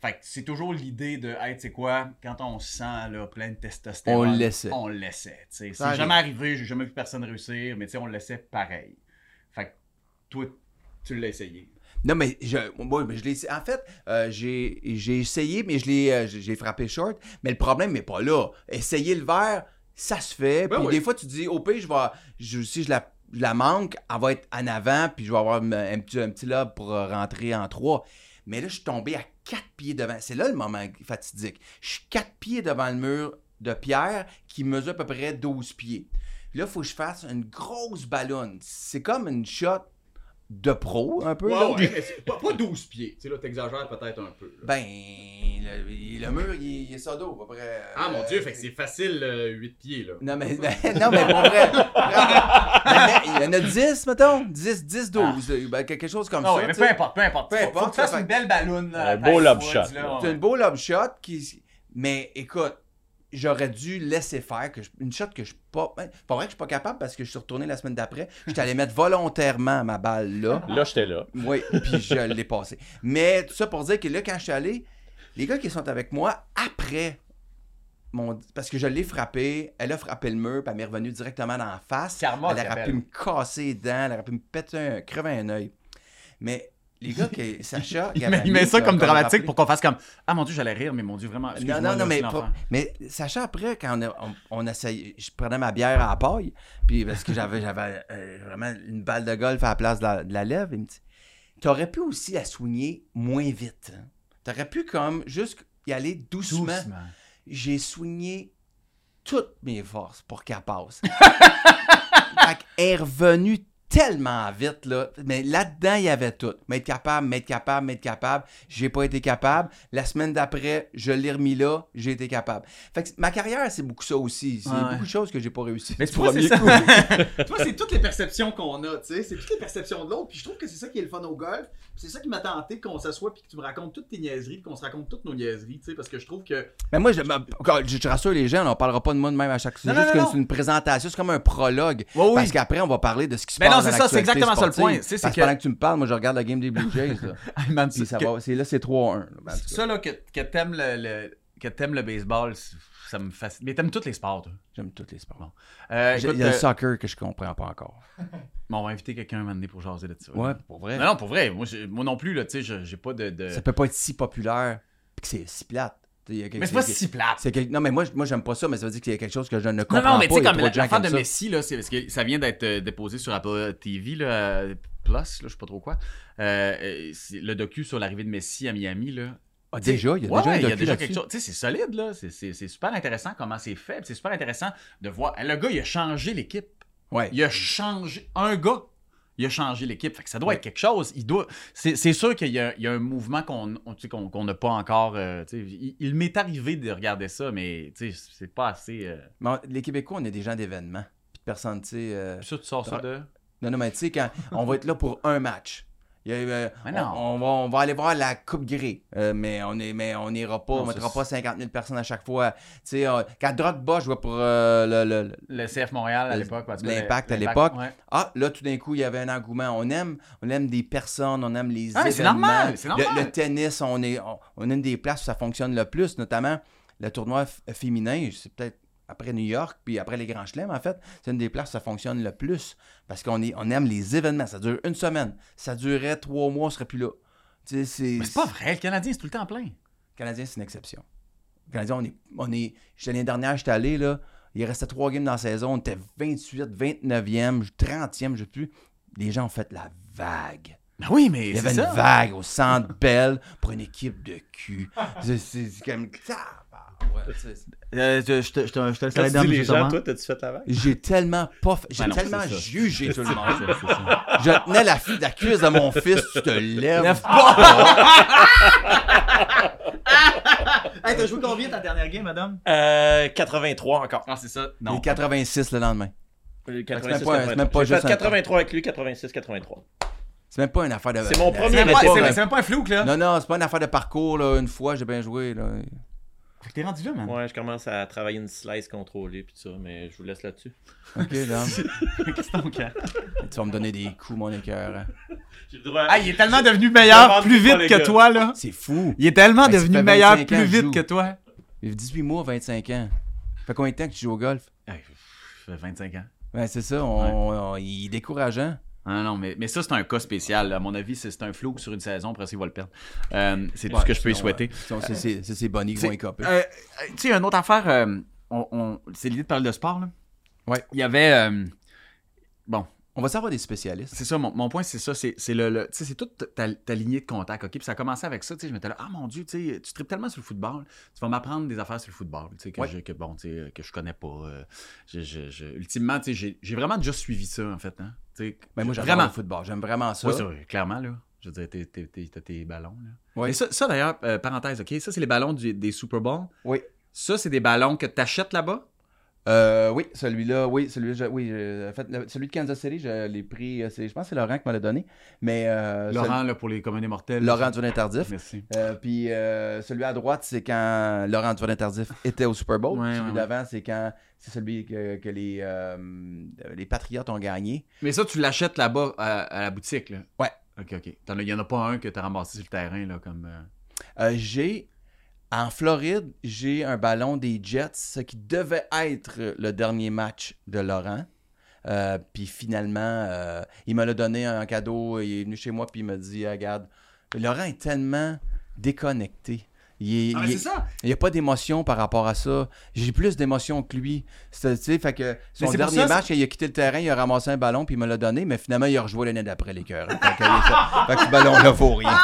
Fait que c'est toujours l'idée de, hey, tu sais quoi, quand on se sent là, plein de testostérone, On le laissait. On le laissait. C'est jamais arrivé, j'ai jamais vu personne réussir, mais tu sais, on le laissait pareil. Fait que toi, tu l'as essayé. Non, mais je, moi, je l'ai. En fait, euh, j'ai j'ai essayé, mais je l'ai euh, j'ai frappé short. Mais le problème n'est pas là. Essayer le verre, ça se fait. Ben puis oui. des fois, tu te dis, au pire, je vais, je, si je la, je la manque, elle va être en avant, puis je vais avoir un, un petit, un petit lob pour euh, rentrer en trois. Mais là, je suis tombé à quatre pieds devant. C'est là le moment fatidique. Je suis quatre pieds devant le mur de pierre qui mesure à peu près 12 pieds. Là, il faut que je fasse une grosse ballonne. C'est comme une shot de pro, un peu. là. mais c'est pas, pas 12 pieds. Tu sais, là, t'exagères peut-être un peu. Ben, le, le mur, il, il est ça d'eau, à peu près. Ah mon euh, dieu, fait que c'est facile 8 pieds là. Non, mais, non, mais pour vrai. Il y en a 10, mettons. 10, 10, 12. Ben, quelque chose comme Ah ça. ouais, mais peu importe, peu importe. Peu importe, Faut que tu fasses une belle balloune. là, Un beau lob shot. C'est ouais. un beau lob shot qui. Mais écoute, j'aurais dû laisser faire que je- une shot que je suis pas. ben, Pas vrai que je suis pas capable parce que je suis retourné la semaine d'après. J'étais allé mettre volontairement ma balle là. Là, j'étais là. Oui, puis je l'ai passé. Mais tout ça pour dire que là, quand je suis allé, les gars qui sont avec moi, après, dit- parce que je l'ai frappé, elle a frappé le mur, puis elle m'est revenue directement dans la face. Karma, elle aurait pu me casser les dents, elle aurait pu me péter un, crever un œil. Mais les gars, que Sacha. Il met- il met ça comme dramatique pour qu'on fasse comme Ah mon dieu, j'allais rire, mais mon dieu, vraiment. Non, non, non, mais, pas- mais Sacha, après, quand on, a, on, on essayait, je prenais ma bière à la paille, puis parce que j'avais, j'avais euh, vraiment une balle de golf à la place de la, de la lèvre, il me dit T'aurais pu aussi la soigner moins vite. hein. T'aurais pu comme juste y aller doucement. Doucement. J'ai soigné toutes mes forces pour qu'elle passe. fait qu'elle est revenue tellement vite, là. Mais là-dedans, il y avait tout. M'être capable, m'être capable, m'être capable. J'ai pas été capable. La semaine d'après, je l'ai remis là, j'ai été capable. Fait que ma carrière, c'est beaucoup ça aussi. C'est Ouais. beaucoup de choses que j'ai pas réussi. Mais vois, c'est ça. vois, c'est toutes les perceptions qu'on a, tu sais. C'est toutes les perceptions de l'autre. Puis je trouve que c'est ça qui est le fun au golf. C'est ça qui m'a tenté qu'on s'assoie puis que tu me racontes toutes tes niaiseries puis qu'on se raconte toutes nos niaiseries, tu sais. Parce que je trouve que. Mais moi, je, je te rassure les gens, on parlera pas de moi de même à chaque C'est Non, non, juste que c'est une présentation, c'est comme un prologue. Ouais, oui. Parce qu'après, on va parler de ce qui se Mais passe non, c'est ça, c'est exactement ça le point. C'est que- pendant que tu me parles, moi, je regarde la game des Blue Jays. là. Hey, man, Puis ça que- va, c'est là, c'est 3-1. là, ben. Ça, là, que, que t'aimes le, le- que t'aimes le baseball, ça me fascine. Mais t'aimes tous les sports, toi. J'aime tous les sports. Euh, J'ai- écoute, Il y a le euh, soccer que je comprends pas encore. bon, on va inviter quelqu'un un moment donné pour jaser de ça. Ouais, pour vrai. Non, non, pour vrai. Moi, moi non plus, là, tu sais, je- j'ai pas de. de- Ça peut pas être si populaire puis que c'est si plate. Tu sais, il y a quelque- Mais c'est pas si plate. quelque- Non, mais moi, moi j'aime pas ça, mais ça veut dire qu'il y a quelque chose que je ne comprends non, mais pas. tu sais, comme l'affaire de ça. Messi, là, c'est parce que ça vient d'être euh, déposé sur Apple TV, là, Plus, là, je sais pas trop quoi. Euh, euh, le docu sur l'arrivée de Messi à Miami, là. Ah, déjà, il y a Ouais, déjà un il y a docu déjà quelque chose. Tu sais, c'est solide, là. C'est- C'est c'est super intéressant comment c'est fait. C'est super intéressant de voir. Le gars, il a changé l'équipe. Ouais. Il a changé. Un gars. Il a changé l'équipe. Fait que ça doit être quelque chose. Il doit. C'est sûr qu'il y, a- il y a un mouvement qu'on n'a pas encore. euh, il il m'est arrivé de regarder ça, mais c'est pas assez. euh, Mais on- les Québécois, on est des gens d'événements. Puis personne, tu sais. euh, Ça, tu sors ça de? Non, non, mais tu sais, quand on va être là pour un match. Il y a, euh. On, on va, on va aller voir la Coupe Grey. Euh, mais on est, mais on n'ira pas, Non, on mettra pas 50 000 personnes à chaque fois. Euh, quand Drogba jouait pour euh, le, le- le- Le CF Montréal à l'époque. l'Impact à l'époque. ouais. Ah, là, tout d'un coup, il y avait un engouement. On aime, on aime des personnes, on aime les Ah, mais c'est événements. normal, Le- normal. Le, tennis, on est, on, on a une des places où ça fonctionne le plus, notamment le tournoi féminin. C'est peut-être après New York, puis après les Grands Chelems, en fait. C'est une des places où ça fonctionne le plus. Parce qu'on est, on aime les événements. Ça dure une semaine. Ça durait trois mois, on serait plus là. C'est... Mais c'est pas vrai, le Canadien, c'est tout le temps plein. Le Canadien, c'est une exception. Le Canadien, on est. On est l'année dernière, j'étais allé, là. Il restait trois games dans la saison. On était 28, 29e, 30e, je sais plus. Les gens ont fait la vague. Ben oui, mais Il y c'est avait une ça. vague au centre Bell pour une équipe de cul. C'est c'est- c'est comme. Tabarouette, tu sais. Euh, je, je te, je te, je te laisse le les gens, Thomas. toi, t'as-tu fait la vague? J'ai tellement pas. fait- J'ai Ben tellement jugé tout le monde. Ça. Je tenais la, fille- la cuisse de mon fils, tu te lèves. Lève Hey, t'as joué combien ta dernière game, madame? Euh, 83 encore. Ah, c'est ça. Et Non. 86 le lendemain. Euh, c'est même 86, pas- c'est même pas juste fait un 83 avec lui, 86, 83. C'est même pas une affaire de. C'est mon premier C'est même, pas- pas- pas un flouk, là. Non, non, c'est pas une affaire de parcours, là. Une fois, j'ai bien joué, là. Fait que t'es rendu là, man. Ouais, je commence à travailler une slice contrôlée puis tout ça, mais je vous laisse là-dessus. Ok, là. Qu'est-ce que ton camp? tu vas me donner des coups, mon écœur. J'ai le droit. Ah, il est tellement devenu meilleur plus vite que toi, là. C'est fou. Il est tellement devenu meilleur 25 ans plus vite que toi. Il fait 18 mois, 25 ans. Fait combien de temps que tu joues au golf? Ça fait 25 ans. Ben, c'est ça, on, on- il est décourageant. Ah non, mais, mais ça, c'est un cas spécial. À mon avis, c'est un flou sur une saison, après il va le perdre. Euh, c'est tout Ouais, ce que je peux sinon, souhaiter. C'est c'est- c'est ces bonnies qui vont écoper. Euh, tu sais, une autre affaire, euh, on, on- c'est l'idée de parler de sport, là. Ouais. Il y avait. bon, On va savoir des spécialistes. c'est ça, mon, mon point, c'est ça. C'est c'est le, le- tu c'est toute ta, ta lignée de contact, OK? Puis ça a commencé avec ça, tu sais. Je m'étais là, ah mon Dieu, tu sais, tu tripes tellement sur le football, tu vas m'apprendre des affaires sur le football, tu sais, que, Ouais. je, que, bon, tu sais, que je connais pas. euh, je, je- je- ultimement, tu sais, j'ai- j'ai vraiment déjà suivi ça, en fait, hein? Tu sais, Ben, moi, j'adore vraiment. le football. J'aime vraiment ça. Oui, ça, clairement, là. Je veux dire, t'es- t'es- t'es- t'as tes ballons, là. Ouais. Ça, ça, d'ailleurs, euh, parenthèse, OK? Ça, c'est les ballons du- des Super Bowl. Oui. Ça, c'est des ballons que t'achètes là-bas? Euh, oui, celui-là, oui, celui-là, oui, en fait, celui de Kansas City, je l'ai pris, euh, je pense que c'est Laurent qui me l'a donné, mais euh, Laurent, là, pour les communautés mortels. Laurent Duvernay Tardif. Merci. Euh, puis euh, celui à droite, c'est quand Laurent Duvernay Tardif était au Super Bowl. Ouais, celui ouais, d'avant, c'est quand c'est celui que, que les, euh, les Patriotes ont gagné. Mais ça, tu l'achètes là-bas à, à la boutique, là? Ouais. OK, OK. As- Il y en a pas un que t'as ramassé sur le terrain, là, comme... j'ai en Floride, j'ai un ballon des Jets, ce qui devait être le dernier match de Laurent. Euh, puis finalement, euh, il me l'a donné en cadeau. Il est venu chez moi puis il m'a dit Ah, Regarde, Laurent est tellement déconnecté. Il Ah, n'y ça! a pas d'émotion par rapport à ça. J'ai plus d'émotion que lui. C'est- tu sais, fait que son dernier ça, match, il a quitté le terrain, il a ramassé un ballon puis il me l'a donné, mais finalement, il a rejoué l'année d'après les cœurs. Fait que, fait que ce ballon-là vaut rien.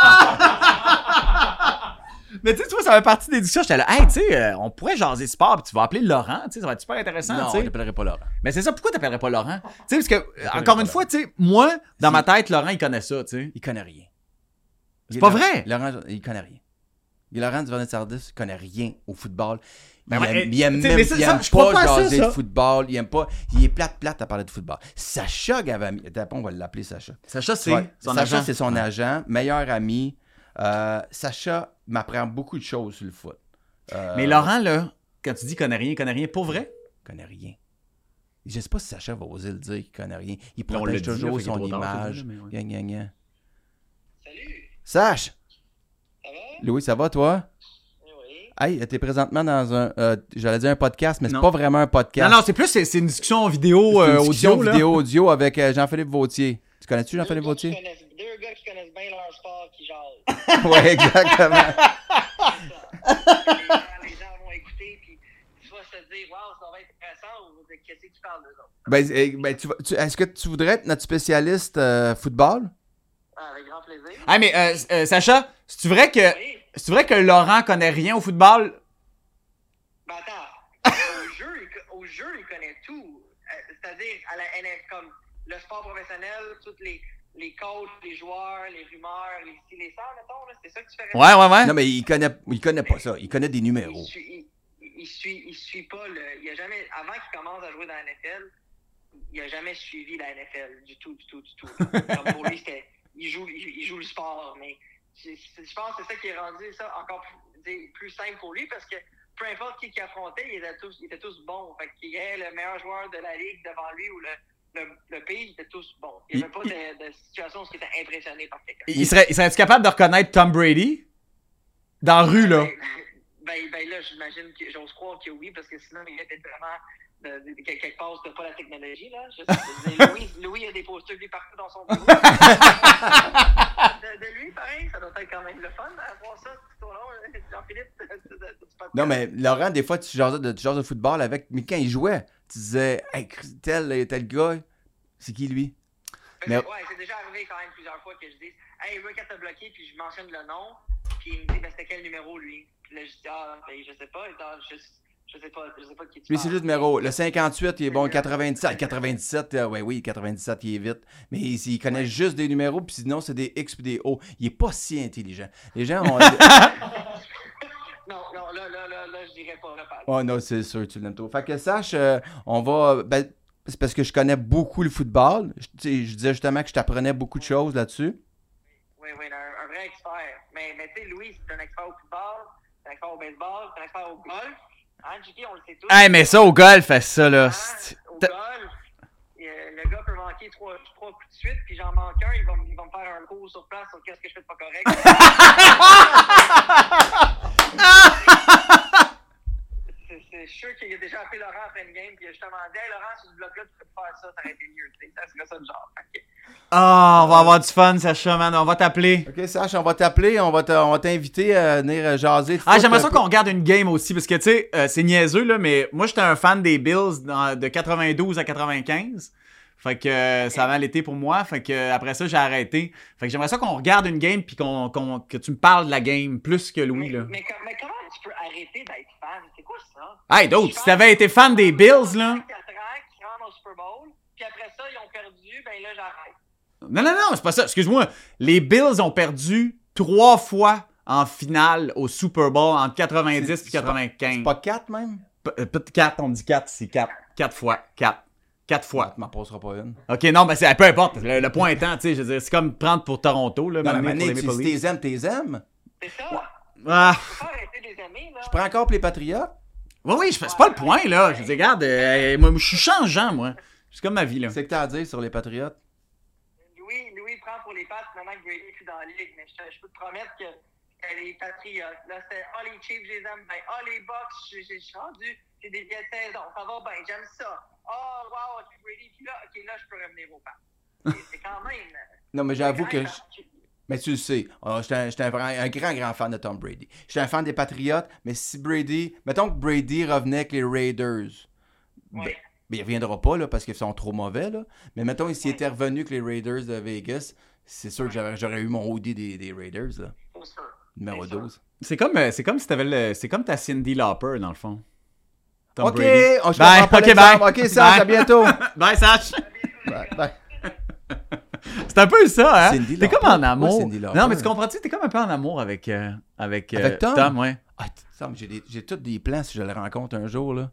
Mais tu sais, tu vois, ça fait partie des discussions. J'étais là, hey, tu sais, euh, on pourrait jaser sport, puis tu vas appeler Laurent, tu sais, ça va être super intéressant, non, je sais. l'appellerai pas Laurent. Mais c'est ça, pourquoi t'appellerais pas Laurent? Tu sais, parce que, euh, encore une fois, tu sais, moi, dans ma tête, Laurent, il connaît ça, tu sais. Il connaît rien. C'est pas vrai? Laurent, il connaît rien. Laurent Duvernay Tardif il connaît rien au football. Il Ben aime, il aime même mais ça, il aime pas jaser de football. Il aime pas. Il est plate plate à parler de football. Sacha Gavami. On va l'appeler Sacha. Sacha, c'est son Sacha, agent. c'est son agent, meilleur ami. Euh, Sacha m'apprend beaucoup de choses sur le foot. Euh, Mais Laurent, là, quand tu dis qu'il connaît rien, il connaît rien pour vrai? Il connaît rien. Je sais pas si Sacha va oser le dire qu'il connaît rien. Il protège dit, toujours son image. ouais. Gna, gna, gna. Salut, Sach, ça va? Louis, ça va toi? Oui. Hey, t'es présentement dans un, euh, j'allais dire un podcast, mais c'est pas vraiment un podcast. Non, non, c'est plus, c'est une discussion vidéo, C'est une euh, discussion audio, là. vidéo audio avec euh, Jean-Philippe Vautier. Tu connais-tu Jean-Philippe Deux gars qui Vautier? connaissent- Deux gars qui connaissent bien leur sport qui jasent. ouais, exactement. les, gens, les gens vont écouter puis soit se dire Waouh, ça va être intéressant ou qu'est-ce qu'ils parlent d'eux autres? ben, eh, ben, tu vas- tu- est-ce que tu voudrais être notre spécialiste euh, football? Ah, avec grand plaisir. Ah, mais euh, euh, Sacha, c'est vrai que Oui. c'est vrai que Laurent connaît rien au football? Ben attends, au jeu, il, au jeu, il connaît tout. Euh, C'est-à-dire, à la NF, comme le sport professionnel, toutes les, les coachs, les joueurs, les rumeurs, les ci, les ça, mettons, là, c'est ça que tu fais Ouais, ouais, ouais. Non, mais il connaît, il connaît pas ça. Il connaît des il numéros. suit, il, il suit, il suit pas le. Il a jamais, avant qu'il commence à jouer dans la NFL, il a jamais suivi la NFL du tout, du tout, du tout. Comme pour lui, c'était, il joue, il, il joue le sport, mais je, je pense que c'est ça qui est rendu ça encore plus, simple pour lui parce que peu importe qui affrontait, ils étaient tous, ils étaient tous bons. Fait qu'il y ait le meilleur joueur de la ligue devant lui ou le, le, le pays, ils étaient tous bons. Il n'y avait pas de, de situation où il était impressionné par quelqu'un. Il serait, il serait capable de reconnaître Tom Brady? Dans la rue, là. Ben, ben, ben là, j'imagine que j'ose croire que oui, parce que sinon, il était vraiment de, de- de- quelque part, c'était pas la technologie, là. Je sais, Louis, Louis a des posters de lui partout dans son bureau. de, de lui, pareil, ça doit être quand même le fun à voir ça tout au long. Jean-Philippe. Non, mais Laurent, des fois, tu jasais de, tu de football avec. Mais quand il jouait, tu disais, hey, tel, tel gars, c'est qui lui? Que, mais- Ouais, c'est déjà arrivé quand même plusieurs fois que je dise Hey, Rick, quand t'as bloqué, puis je mentionne le nom, puis il me dit Ben, c'était quel numéro lui? Puis là, je dis Ah, ben, je sais pas, étant, je, je sais pas, je sais pas qui tu Lui, c'est juste le numéro. Le 58, il est bon. Le 97, 97, euh, ouais, oui, 97, il est vite. Mais il, il connaît juste des numéros, puis sinon, c'est des X puis des O. Il est pas si intelligent. Les gens ont. Non, non, là, là, là, là, je dirais pas, oh non, c'est sûr, tu l'aimes trop. Fait que sache, euh, on va. Ben, c'est parce que je connais beaucoup le football. Je, je disais justement que je t'apprenais beaucoup de choses là-dessus. Oui, oui, un, un vrai expert. Mais, mais tu sais, Louis, c'est un expert au football, c'est un expert au baseball, c'est un expert au golf. Hein, Jiki, on le sait tous. Hey, mais ça, au golf, fait ça, là. Hein, c'est- au golf, euh, le gars peut manquer trois, trois coups de suite, puis j'en manque un, il va, me- il va me faire un cours sur place sur qu'est-ce que je fais de pas correct. C'est- sûr qu'il a déjà appelé Laurent après une game, puis il a justement dit Hey Laurent, sur ce bloc-là, tu peux pas faire ça, ça aurait été mieux. tu sais. Ça serait ça le genre. Que- Ah, on va avoir du fun, Sacha, man. On va t'appeler. Ok, Sache, on va t'appeler, on va te- on va t'inviter à venir euh, jaser. Ah, j'aimerais ça peu. qu'on regarde une game aussi, parce que, tu sais, euh, c'est niaiseux, là, mais moi, j'étais un fan des Bills dans- de 92 à 95. Fait que euh, ça avait l'été pour moi. Fait que euh, après ça, j'ai arrêté. Fait que j'aimerais ça qu'on regarde une game puis qu'on, qu'on- que tu me parles de la game plus que Louis, mais, là. mais, com- mais comment tu peux arrêter d'être fan? C'est quoi ça? Hey, d'autres, si t'avais été fan des Bills, là. 4 ans qui rentrent au Super Bowl, puis après ça, ils ont perdu, ben là, j'arrête. Non, non, non, c'est pas ça. Excuse-moi. Les Bills ont perdu trois fois en finale au Super Bowl entre 90 et C'est- c'est pas- 95. C'est pas 4 même? Euh, Peut-être 4, on dit 4, c'est 4. 4 fois. 4. 4 fois. Tu m'en passeras pas une. Ok, non, mais c'est peu importe. Le, le point étant, tu sais, je veux dire, c'est comme prendre pour Toronto, là, Non, mais les tu- t'es aimes, t'es aimes. C'est ça Ah, Tu peux pas arrêter de les aimer, là. Je prends encore pour les Patriotes. oui, oui, je fais- c'est pas le point, là. Je veux dire, regarde, euh, moi, je suis changeant, moi. C'est comme ma vie, là. C'est que t'as à dire sur les Patriotes? Louis, Louis prend pour les pattes maintenant que Brady est plus dans la ligue, mais je, peux te promettre que les Patriots, là, c'était Ah, les Chiefs, je les aime bien. Ah, les Bucks, suis rendu. C'est des vieilles saisons. Ça va bien, j'aime ça. Ah, wow, ok, Brady, puis là, ok, là, je peux revenir au pattes. C'est- C'est quand même. Non, mais j'avoue que. je- Mais tu le sais, ah, j'étais un, grand, grand fan de Tom Brady. J'étais un fan des Patriotes, mais si Brady. Mettons que Brady revenait avec les Raiders. Ben, Ouais. ben, il reviendra pas, là, parce qu'ils sont trop mauvais, là. Mais mettons, s'il était revenu avec les Raiders de Vegas, c'est sûr que j'aurais, eu mon hoodie des, des Raiders, là. C'est sûr. Numéro C'est sûr. 12. C'est comme, euh, c'est comme si t'avais le. C'est comme ta Cindy Lauper, dans le fond. Tom ok, Brady. oh, je Bye, pas bye. Ok, ça, à Bye. bientôt. Bye, Sach. Bye, bye. C'est un peu ça, hein? Cindy T'es Lauper. comme en amour. Cindy Lauper. non, mais tu comprends-tu? T'es comme un peu en amour avec. euh, avec, euh, Avec Tom? ouais. Ah, t- Sam, j'ai, des- j'ai tous des plans si je le rencontre un jour, là.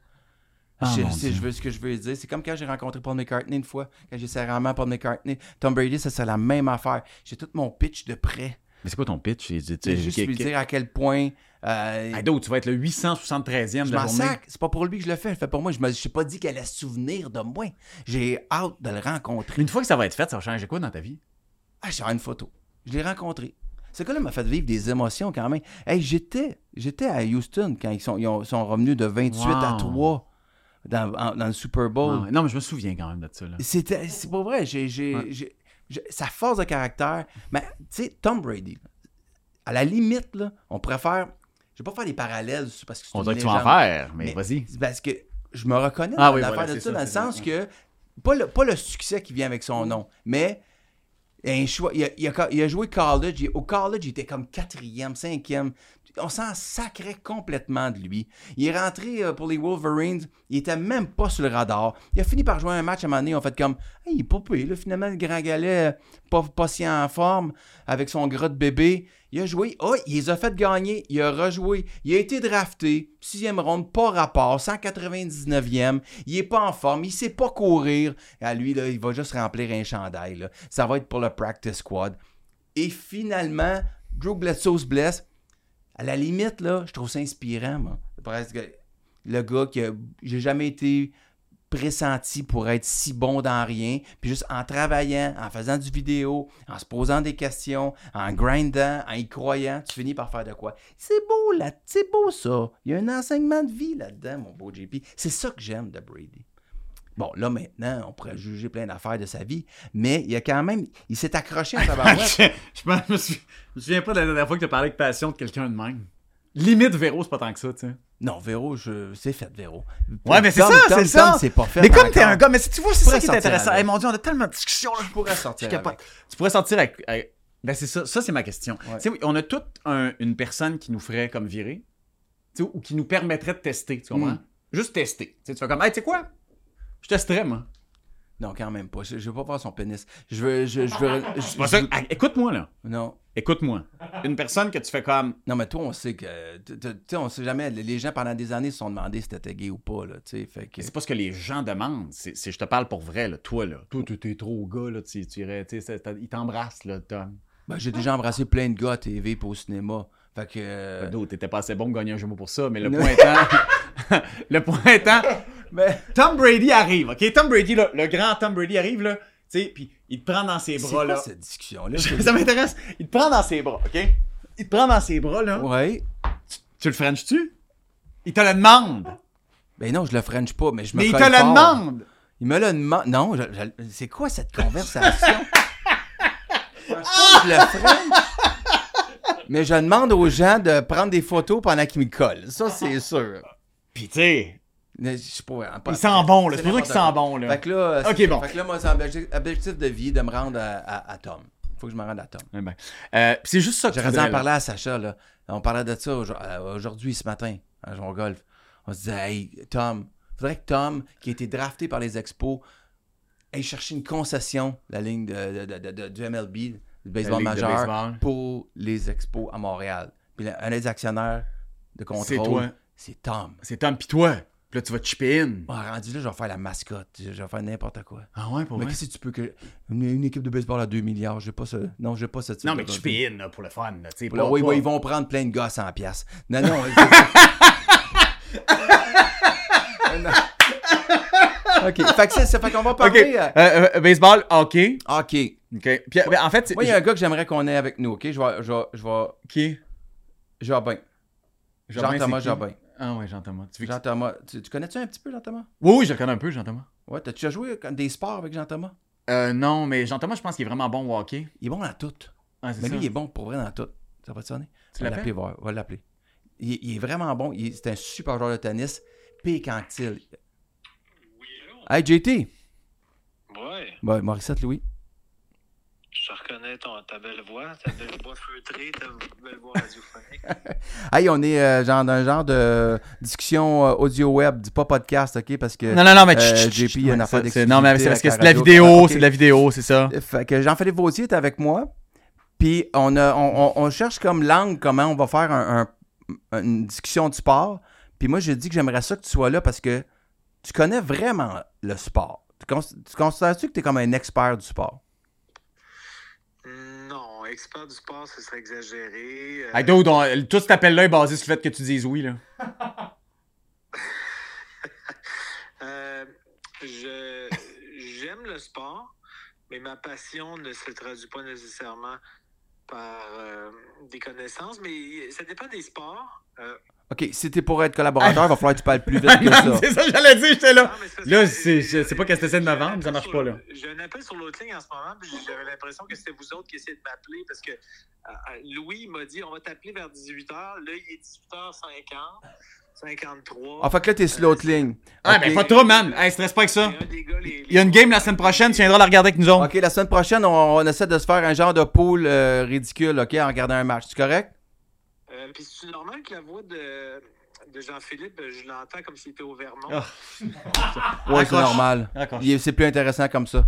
Ah, je, Dieu. je veux ce que je veux dire. C'est comme quand j'ai rencontré Paul McCartney une fois, quand j'ai serré la main à Paul McCartney. Tom Brady, ça c'est la même affaire. J'ai tout mon pitch de près. Mais c'est quoi ton pitch? C'est juste lui dire à quel point. euh, Hey, d'autres, tu vas être le 873e je de la journée. C'est pas pour lui que je le fais. Je le fais pour moi. Je me suis pas dit qu'elle allait se souvenir de moi. J'ai hâte de le rencontrer. Une fois que ça va être fait, ça va changer quoi dans ta vie? Ah, j'ai une photo. Je l'ai rencontré. Ce gars-là m'a fait vivre des émotions quand même. Hey, j'étais, j'étais à Houston quand ils sont, ils ont- sont revenus de 28 à Wow. 3 dans, en- dans le Super Bowl. Ah. Non, mais je me souviens quand même de ça. C'était, c'est pas vrai. J'ai, j'ai, Ouais. J'ai- sa force de caractère. Mais, tu sais, Tom Brady, à la limite, là, on pourrait faire. Je vais pas faire des parallèles parce que c'est On dirait que tu vas en faire, mais, Mais- vas-y. Parce que je me reconnais Ah dans oui, l'affaire voilà, de ça, ça, dans le ça, sens que. Pas le, pas le succès qui vient avec son nom, mais. Un choix, il, a, il a- il a joué college. il- au college, il était comme quatrième, cinquième. On s'en sacrait complètement de lui. Il est rentré euh, pour les Wolverines, il était même pas sur le radar. Il a fini par jouer un match à un moment donné, on fait comme, hey, il est pas payé, finalement, le grand galet, pas, si en forme, avec son gras de bébé. Il a joué, oh, il les a fait gagner, il a rejoué, il a été drafté, sixième ronde, pas rapport, 199e, il est pas en forme, il sait pas courir. À lui, là, il va juste remplir un chandail, là. Ça va être pour le practice squad. Et finalement, Drew Bledsoe se blesse. À la limite, là, je trouve ça inspirant, moi. Le gars qui j'ai jamais été pressenti pour être si bon dans rien, puis juste en travaillant, en faisant du vidéo, en se posant des questions, en grindant, en y croyant, tu finis par faire de quoi? C'est beau, là, c'est beau ça. Il y a un enseignement de vie là-dedans, mon beau JP. C'est ça que j'aime de Brady. Bon, là maintenant, on pourrait juger plein d'affaires de sa vie, mais il y a quand même, il s'est accroché en tabarouette. je, je me, souviens- je me souviens pas de la dernière fois que tu as parlé avec passion de quelqu'un de même. Limite, Véro, c'est pas tant que ça, tu sais. Non, Véro, je... c'est fait, Véro. Ouais, mais c'est ça, c'est ça. C'est pas fait Mais comme t'es un gars, mais si tu vois, c'est ça qui est intéressant. Hey, mon Dieu, on a tellement de discussions. Là. Je pourrais sortir. Tu pourrais sortir avec. Ben, c'est ça. Ça, c'est ma question. Tu sais, on a toute un- une personne qui nous ferait comme virer, ou qui nous permettrait de tester, tu comprends? Mm. Juste tester. Tu fais comme, hey, tu sais quoi? Je testerais, moi. Non, quand même pas. Je, je veux pas voir son pénis. Je veux. Je, je veux. je- ça- Écoute-moi, là. Non. Écoute-moi. Une personne que tu fais comme. Non, mais toi, on sait que. Tu sais, on sait jamais. Les gens, pendant des années, se sont demandé si t'étais gay ou pas, là. Tu sais, fait que. C'est pas ce que les gens demandent. C'est, c'est- je te parle pour vrai, là. Toi, là. Toi, t'es- trop gars, là. Tu, tu irais, tu sais, c'est- t'as- il t'embrasse, là, Tom. Ben, j'ai déjà embrassé plein de gars à TV et au cinéma. Fait que. euh, D'autres, t'étais pas assez bon pour gagner un jumeau pour ça, mais le point étant. le point étant. Mais. Tom Brady arrive, ok? Tom Brady, là, le grand Tom Brady arrive, là. Tu sais, puis il te prend dans ses bras, quoi là. cette discussion-là? ça m'intéresse. Il te prend dans ses bras, ok? Il te prend dans ses bras, là. Ouais. Tu le French-tu? Il te le demande. Ben non, je le French pas, mais je me Mais il te le demande. Il me le demande. Non, je- c'est quoi cette conversation? je le French. Mais je demande aux gens de prendre des photos pendant qu'ils me collent. Ça, c'est sûr. Puis, tu sais, Je sais pas. pas- il sent bon, là. c'est pour ça qu'il sent bon, là. Fait que là, bon. Fait que là, moi, c'est un objectif, de vie de me rendre à, à- à Tom. Faut que je me rende à Tom. Eh ben, euh, puis c'est juste ça que J'aurais dû en parler à Sacha, là. On parlait de ça euh, aujourd'hui, ce matin, à au golf. On se disait, hey, Tom, faudrait que Tom, qui a été drafté par les Expos, aille chercher une concession, la ligne de, de- de- de- du MLB, du baseball majeur, baseball. pour les Expos à Montréal. Puis un des actionnaires de contrôle, C'est toi. c'est Tom. C'est Tom pis toi. Puis là, tu vas chipper in. Ah, rendu là, je vais faire la mascotte. Je vais faire n'importe quoi. Ah ouais, pour mais vrai? qu'est-ce que tu peux que. Une, une équipe de baseball à 2 milliards, j'ai pas ce. Non, j'ai pas ce type Non, mais chipper in, là, pour le fun, là. Pas- oui, pas- oui, ils vont prendre plein de gars à 100 piastres. Non, non. OK. Fait que ça. Fait qu'on va Ok. parler. Euh, euh, euh, baseball, hockey. OK. OK. Puis, ben, en fait, c'est- Moi, il y a un gars que j'aimerais qu'on ait avec nous, OK? Je vais. Je vais. Je vais. Qui? Jobin. Jean-Thomas? Jobin. Ah ouais, Jean-Thomas. Tu veux que- Jean-Thomas. Tu, tu connais-tu un petit peu Jean-Thomas? Oui, oui, je le connais un peu, Jean-Thomas. Ouais, t'as-tu déjà joué des sports avec Jean-Thomas? Euh, non, mais Jean-Thomas, je pense qu'il est vraiment bon au hockey. Il est bon dans tout. Ah, Mais ça. lui, il est bon pour vrai dans tout. Ça va te sonner? Tu On va voir. On va l'appeler. Il, il est vraiment bon. Il- C'est un super joueur de tennis. Pécantil. Hey, JT. Ouais, Ouais, Morissette Louis. Je reconnais ton, ta belle voix, ta belle voix feutrée, ta belle voix radiophonique. Hey, on est euh, genre d'un genre de discussion euh, audio-web, dis pas podcast, OK? Parce que. Non, non, non, mais Euh, chut, chut, JP, il y a une affaire Non, mais c'est parce que c'est de la vidéo, c'est de la vidéo, c'est ça. Fait que Jean-Philippe Vautier est avec moi. Puis on, a, on, on- on cherche comme langue comment on va faire un- un- une discussion de sport. Puis moi, j'ai dit que j'aimerais ça que tu sois là parce que tu connais vraiment le sport. Tu, tu considères-tu que tu es comme un expert du sport? Expert du sport, ce serait exagéré. Euh, Hey, dude, on- tout cet appel-là est basé sur le fait que tu dises oui, là. euh, je, j'aime le sport, mais ma passion ne se traduit pas nécessairement par euh, des connaissances, mais ça dépend des sports. Euh, OK, si t'es pour être collaborateur, il va falloir que tu parles plus vite que ça. c'est ça, que j'allais dire, j'étais là. non, mais Là, c'est- je sais pas qu'est-ce que t'essaies de mais ça marche pas, là. J'ai un appel sur l'autre ligne en ce moment, puis j'avais l'impression que c'était vous autres qui essayez de m'appeler parce que euh, euh, Louis m'a dit on va t'appeler vers 18h. Là, il est 18h50, 53. Ah, fait que là, t'es sur l'autre ligne. Ah, ben, pas trop, man. Hey, stresse pas avec ça. C'est Il y a une game la semaine prochaine, tu viendras la regarder avec nous autres. OK, la semaine prochaine, on, on essaie de se faire un genre de pool euh, ridicule, OK, en regardant un match. C'est correct? Euh, puis c'est normal que la voix de, de Jean-Philippe, je l'entends comme s'il était au Vermont. Ah. Ouais, c'est normal. Accroche. Il est- C'est plus intéressant comme ça.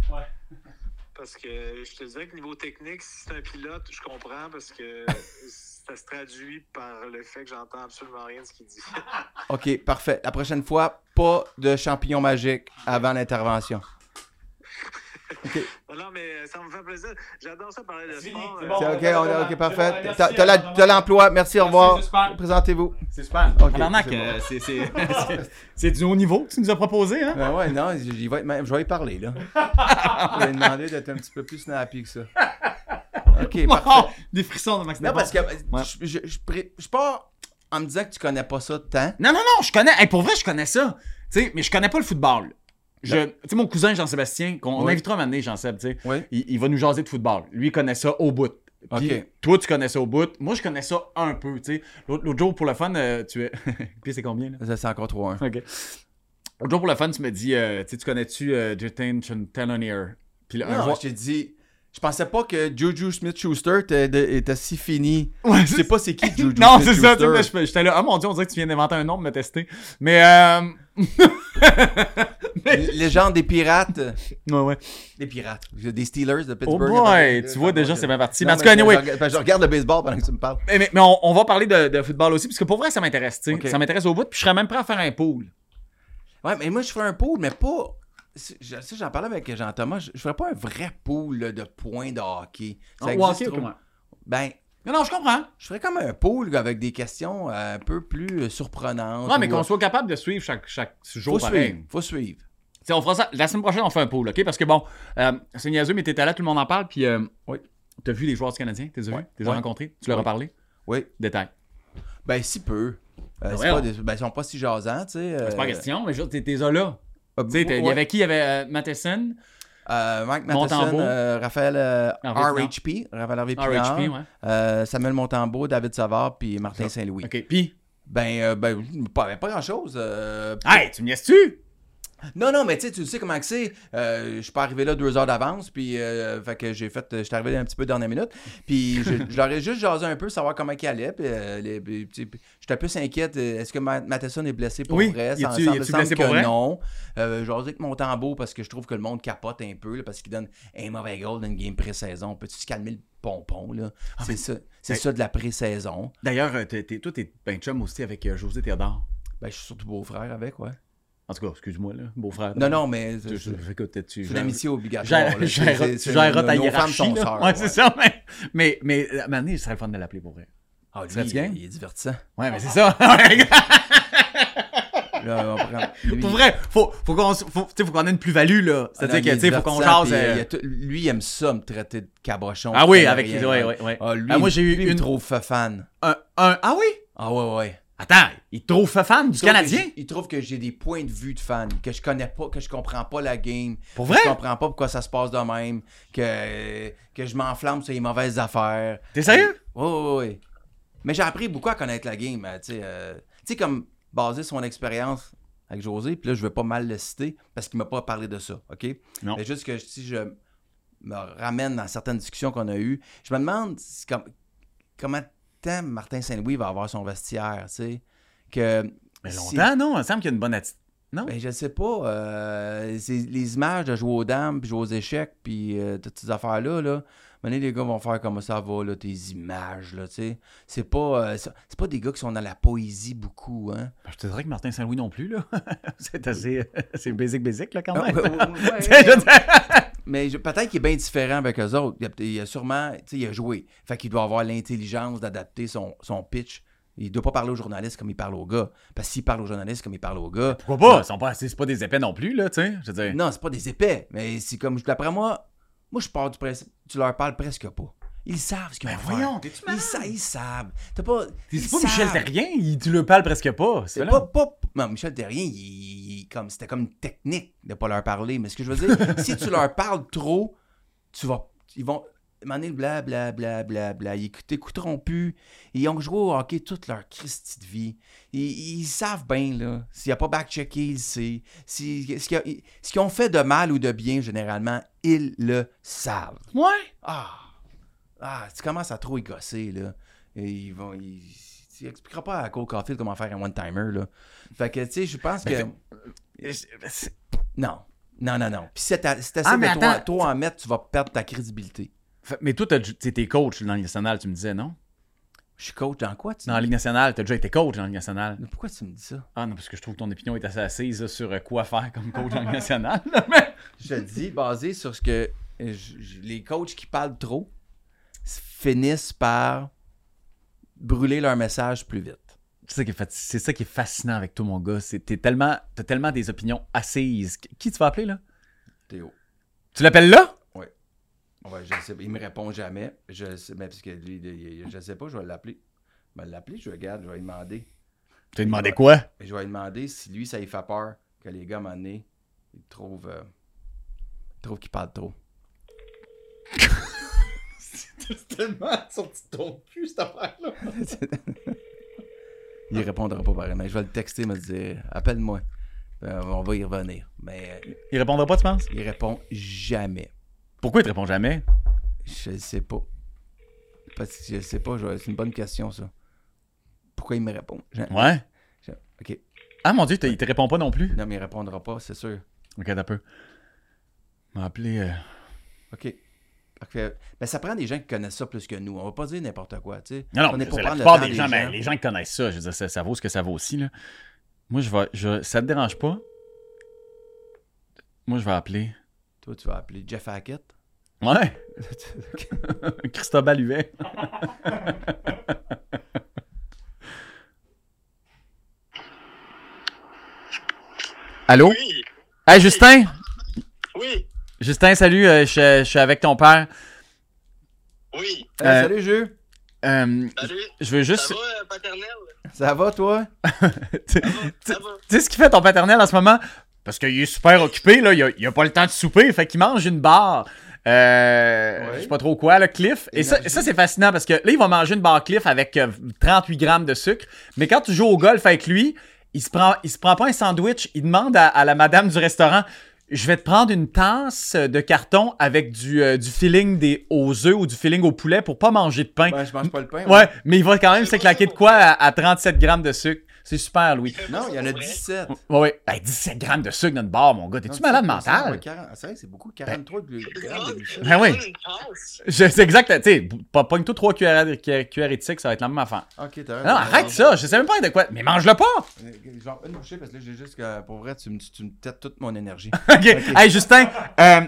Parce que je te dirais que niveau technique, si c'est un pilote, je comprends parce que ça se traduit par le fait que j'entends absolument rien de ce qu'il dit. OK, parfait. La prochaine fois, pas de champignon magique avant l'intervention. Non, non, mais ça me fait plaisir. J'adore ça parler de C'est sport. c'est Euh, bon. C'est on OK, est on d'accord. OK, parfait. T'as l'emploi. Merci, au revoir. c'est super. Présentez-vous. C'est super. Ok, Tabarnak, c'est bon. euh, c'est- du haut niveau que tu nous as proposé, hein? Ben ouais, non, j'y vais, je vais y parler, là. Je vais lui demander d'être un petit peu plus snappy que ça. OK, parfait. Des frissons de Max Non, parce que Ouais. je, je, je, pré- je pars en me disant que tu connais pas ça tant. Non, non, non, je connais. hey, pour vrai, je connais ça. Tu sais, mais je connais pas le football. Je, tu sais, mon cousin Jean-Sébastien, qu'on Oui. invitera moment donné, Jean-Seb, tu sais, Oui. il, il va nous jaser de football. Lui, il connaît ça au bout. Puis, toi, tu connais ça au bout. Moi, je connais ça un peu, tu sais. L'autre jour, pour le fun, euh, tu es. Puis c'est combien, là? C'est encore 3-1. OK. L'autre jour, pour le fun, tu me dis, euh, tu connais-tu euh, Justin Telonier? Puis là, un jour- je t'ai dit, je pensais pas que Juju Smith-Schuster était, si fini. Ouais, Je sais pas c'est qui Juju Non, c'est ça, Smith-Schuster. j'étais là, ah mon dieu, on dirait que tu viens d'inventer un nom de me tester. Mais, euh. Légende des pirates. Ouais, ouais. Des pirates. Des Steelers de Oh Pittsburgh. boy, tu vois déjà, c'est bien parti. Mais en tout cas, je- anyway, je, regarde- je regarde le baseball pendant que tu me parles. Mais, mais- mais on, on va parler de, de football aussi, parce que pour vrai, ça m'intéresse, tu sais. Ok. Ça m'intéresse au bout, puis je serais même prêt à faire un pool. Ouais, mais moi, je ferais un pool, mais pas. je- Ça, j'en parlais avec Jean-Thomas. Je, je ferais pas un vrai pool là, de points de hockey. Ça Ah, existe ok. Ben, Non, non, je comprends. je ferais comme un pool avec des questions euh, un peu plus euh, surprenantes. Ouais, mais qu'on euh, soit capable de suivre chaque, chaque jour Faut pareil. suivre. Faut suivre. On fera ça. La semaine prochaine, on fait un pool, OK? Parce que bon, euh, c'est niaiseux, mais t'étais là, tout le monde en parle, puis euh, Oui. t'as vu les joueurs du Canadien? T'es vu? Ouais. T'es Ouais. rencontrés? Tu leur as parlé? Oui. Détail. Ben, si peu. Euh, voyons. pas des- ben, ils sont pas si jasants, tu sais. C'est pas question, mais t'es t'es là. Tu sais, t'as- il y avait qui? Il y avait Matheson, Euh, Mike Matheson, euh, Raphaël euh, RHP, Raphaël Pinard, RHP, ouais. euh, Samuel Montembeau, David Savard, puis Martin Saint-Louis. OK, puis... Ben, euh, ben, pas, pas grand-chose. Hey, tu me niaises-tu? Non, non, mais tu sais, tu sais comment que c'est. Euh, je suis pas arrivé là deux heures d'avance, puis euh, fait que j'ai fait, je suis arrivé un petit peu dernière minute, puis je, je leur ai juste jasé un peu, savoir comment il allait, puis, euh, j'étais plus inquiète. euh, Est-ce que Ma- Matheson est blessé pour Oui, vrai? Ça est-tu- semble- que vrai? non. Euh, jasé avec mon tambour parce que je trouve que le monde capote un peu, là, parce qu'il donne un mauvais goal dans une game pré-saison. Peux-tu se calmer le pompon, là? c'est ça, c'est ça de la pré-saison. D'ailleurs, euh, toi, t'es ben chum aussi avec José Théodore. Ben, je suis surtout beau-frère avec, ouais. En tout cas, excuse-moi, là, beau-freur. Non, non, mais Tu- je- écoute, tu- c'est une amitié obligatoire. Tu nos- ta nos femmes hiérarchie. là. sœurs, ouais, c'est ça. Mais, mais, mais à un moment donné, ce serait le fun de l'appeler pour vrai. Ah, lui, game? il est divertissant. Ouais, mais c'est ça. Là, on prend- pour vrai, faut, faut qu'on faut, qu'on ait une plus-value, là. ah, C'est-à-dire il sais, faut qu'on jase. euh, il lui, il aime ça, me traiter de cabochon. Ah oui, avec. rien. Ouais, ouais, ouais. Ah, lui, Ah, moi, j'ai eu lui, il une. trouve fan. Un, un- ah oui? Ah ouais, ouais. Attends, il te trouve fan du que Canadien? Il trouve que j'ai des points de vue de fan, que je connais pas, que je comprends pas la game. Pour que vrai? Je comprends pas pourquoi ça se passe de même, que, que je m'enflamme sur les mauvaises affaires. T'es sérieux? Oui, oui, oui. Mais j'ai appris beaucoup à connaître la game. euh, Tu sais, euh, tu sais, comme basé sur mon expérience avec José, puis là, je veux pas mal le citer parce qu'il m'a pas parlé de ça, OK? Non. Mais juste que si je me ramène dans certaines discussions qu'on a eues, je me demande comment temps Martin Saint-Louis va avoir son vestiaire, tu sais? Que, Mais longtemps, non? Il me semble qu'il y a une bonne attitude. Non? ben, je sais pas. euh, c'est les images de jouer aux dames, puis jouer aux échecs, puis euh, toutes ces affaires-là, là. Maintenant, les gars vont faire comme ça va, là, tes images, là, tu sais. C'est pas, euh, c'est pas des gars qui sont dans la poésie beaucoup, hein. Ben, Je te dirais que Martin Saint-Louis non plus, là. c'est assez. c'est basic, basic, là, quand même. ouais, ouais, ouais, Mais peut-être qu'il est bien différent avec eux autres. Il a, il a sûrement, tu sais, il a joué. Fait qu'il doit avoir l'intelligence d'adapter son, son pitch. Il doit pas parler aux journalistes comme il parle aux gars. Parce que s'il parle aux journalistes comme il parle aux gars, Pourquoi pas? Ils sont pas c'est pas des épais non plus, là, tu sais. Je veux dire. Non, c'est pas des épais, mais c'est comme, d'après moi, moi je pars du principe, tu leur parles presque pas. Ils savent ce qu'ils Ben vont voyons, faire. Ils, sa- ils savent. T'as pas. C'est pas Michel. Terrien, il- tu le parles presque pas. C'est pas, pas. Non, Michel Terrien, il, il- comme, c'était comme une technique de pas leur parler. Mais ce que je veux dire, si tu leur parles trop, tu vas. Ils vont. Donné, bla bla bla bla bla. Ils écoute- t'écouteront plus. Ils ont joué au hockey toute leur Christie de vie. Ils, ils savent bien, là. S'il n'y a pas back-checké, ils le savent. Si, ce qu'ils ont- ce qu'ils ont fait de mal ou de bien, généralement, ils le savent. Ouais. Ah! Ah, tu commences à trop y gosser, là. Et ils vont. Ils, tu expliqueras pas à Cole Caulfield comment faire un one-timer, là. Fait que, tu sais, je pense que... Non. Non, non, non. Puis si t'essaies Ah, mais de toi, attends. toi en mettre, tu vas perdre ta crédibilité. Fait- Mais toi, t'es t'es coach dans la Ligue nationale, tu me disais, non? Je suis coach dans quoi, tu Dans la Ligue nationale, t'as déjà été coach dans la Ligue nationale. Mais Pourquoi tu me dis ça? Ah non, parce que je trouve que ton opinion est assez assise là, sur euh, quoi faire comme coach dans la Ligue nationale. Mais- Je te dis, basé sur ce que euh, je- je- les coachs qui parlent trop finissent par brûler leur message plus vite. C'est ça, qui est fat- c'est ça qui est fascinant avec toi, mon gars. T'es tellement, t'as tellement des opinions assises. Qui tu vas appeler, là? Théo. Tu l'appelles là? Ouais, je sais. Il me répond jamais. Je sais, mais parce que lui, je sais pas, je vais l'appeler. Je vais l'appeler, je regarde, je vais lui demander. Tu lui as demandé quoi? Je vais lui demander si lui, ça lui fait peur que les gars, à un moment donné, ils trouvent, euh, trouvent qu'il parle trop. C'est tellement sorti de ton cul, cette affaire-là. Il répondra pas pareil. Mais je vais le texter, me dire appelle-moi. Euh, on va y revenir. Mais euh, Il répondra pas, tu penses? il répond jamais. Pourquoi il te répond jamais? Je sais pas. Parce que je sais pas, je- c'est une bonne question, ça. Pourquoi il me répond? Je- Ouais. je- Ok. Ah mon dieu, t'as- il te répond pas non plus? Non, mais il répondra pas, c'est sûr. Ok, un peu. M'a appelé. euh, OK. Ben, ça prend des gens qui connaissent ça plus que nous. On va pas dire n'importe quoi, tu sais. Non, non, On est pour la le temps des des gens, ben, les gens qui connaissent ça, je veux dire, ça, ça vaut ce que ça vaut aussi. Là. Moi, je vais. Je, ça te dérange pas? Moi, je vais appeler. Toi, tu vas appeler Jeff Hackett. Ouais. Christophe Huet. Allô? Oui, Hey, Justin! oui, Justin, salut, euh, je, je suis avec ton père. oui. Euh, salut, Jeu. Euh, Salut. je veux juste. Ça va, euh, paternel? Ça va, toi? tu Ça va, ça va. tu sais ce qu'il fait ton paternel en ce moment? Parce qu'il est super occupé, là. Il a, il a pas le temps de souper, fait qu'il mange une barre. Euh, Ouais. Je sais pas trop quoi, là, Cliff. Et ça, Énergie. ça c'est fascinant parce que là, il va manger une barre Cliff avec euh, 38 grammes de sucre. Mais quand tu joues au golf avec lui, il se prend, il se prend pas un sandwich. Il demande à, à la madame du restaurant Je vais te prendre une tasse de carton avec du, euh, du filling des, aux œufs ou du filling au poulet pour pas manger de pain. Ben, je mange pas le pain. Ouais, mais il va quand même se claquer de quoi à, à 37 grammes de sucre. C'est super, Louis. Non, il y en a Pour vrai? 17. Ouais, ouais. Ben, 17 grammes de sucre dans une barre, mon gars. T'es-tu malade mental? Ouais, 40 c'est vrai, c'est beaucoup. 43 grammes de. Ben oui. C'est exact. Tu sais, pas pogne-toi 3 cuillères, sucre, ça va être la même affaire. Ok, t'as raison. Non, arrête ça. Je sais même pas de quoi. Mais mange-le pas. Euh, Genre, une bouchée, parce que là, j'ai juste que, pour vrai, tu me, tu me têtes toute mon énergie. OK. Hey, Justin, euh, tu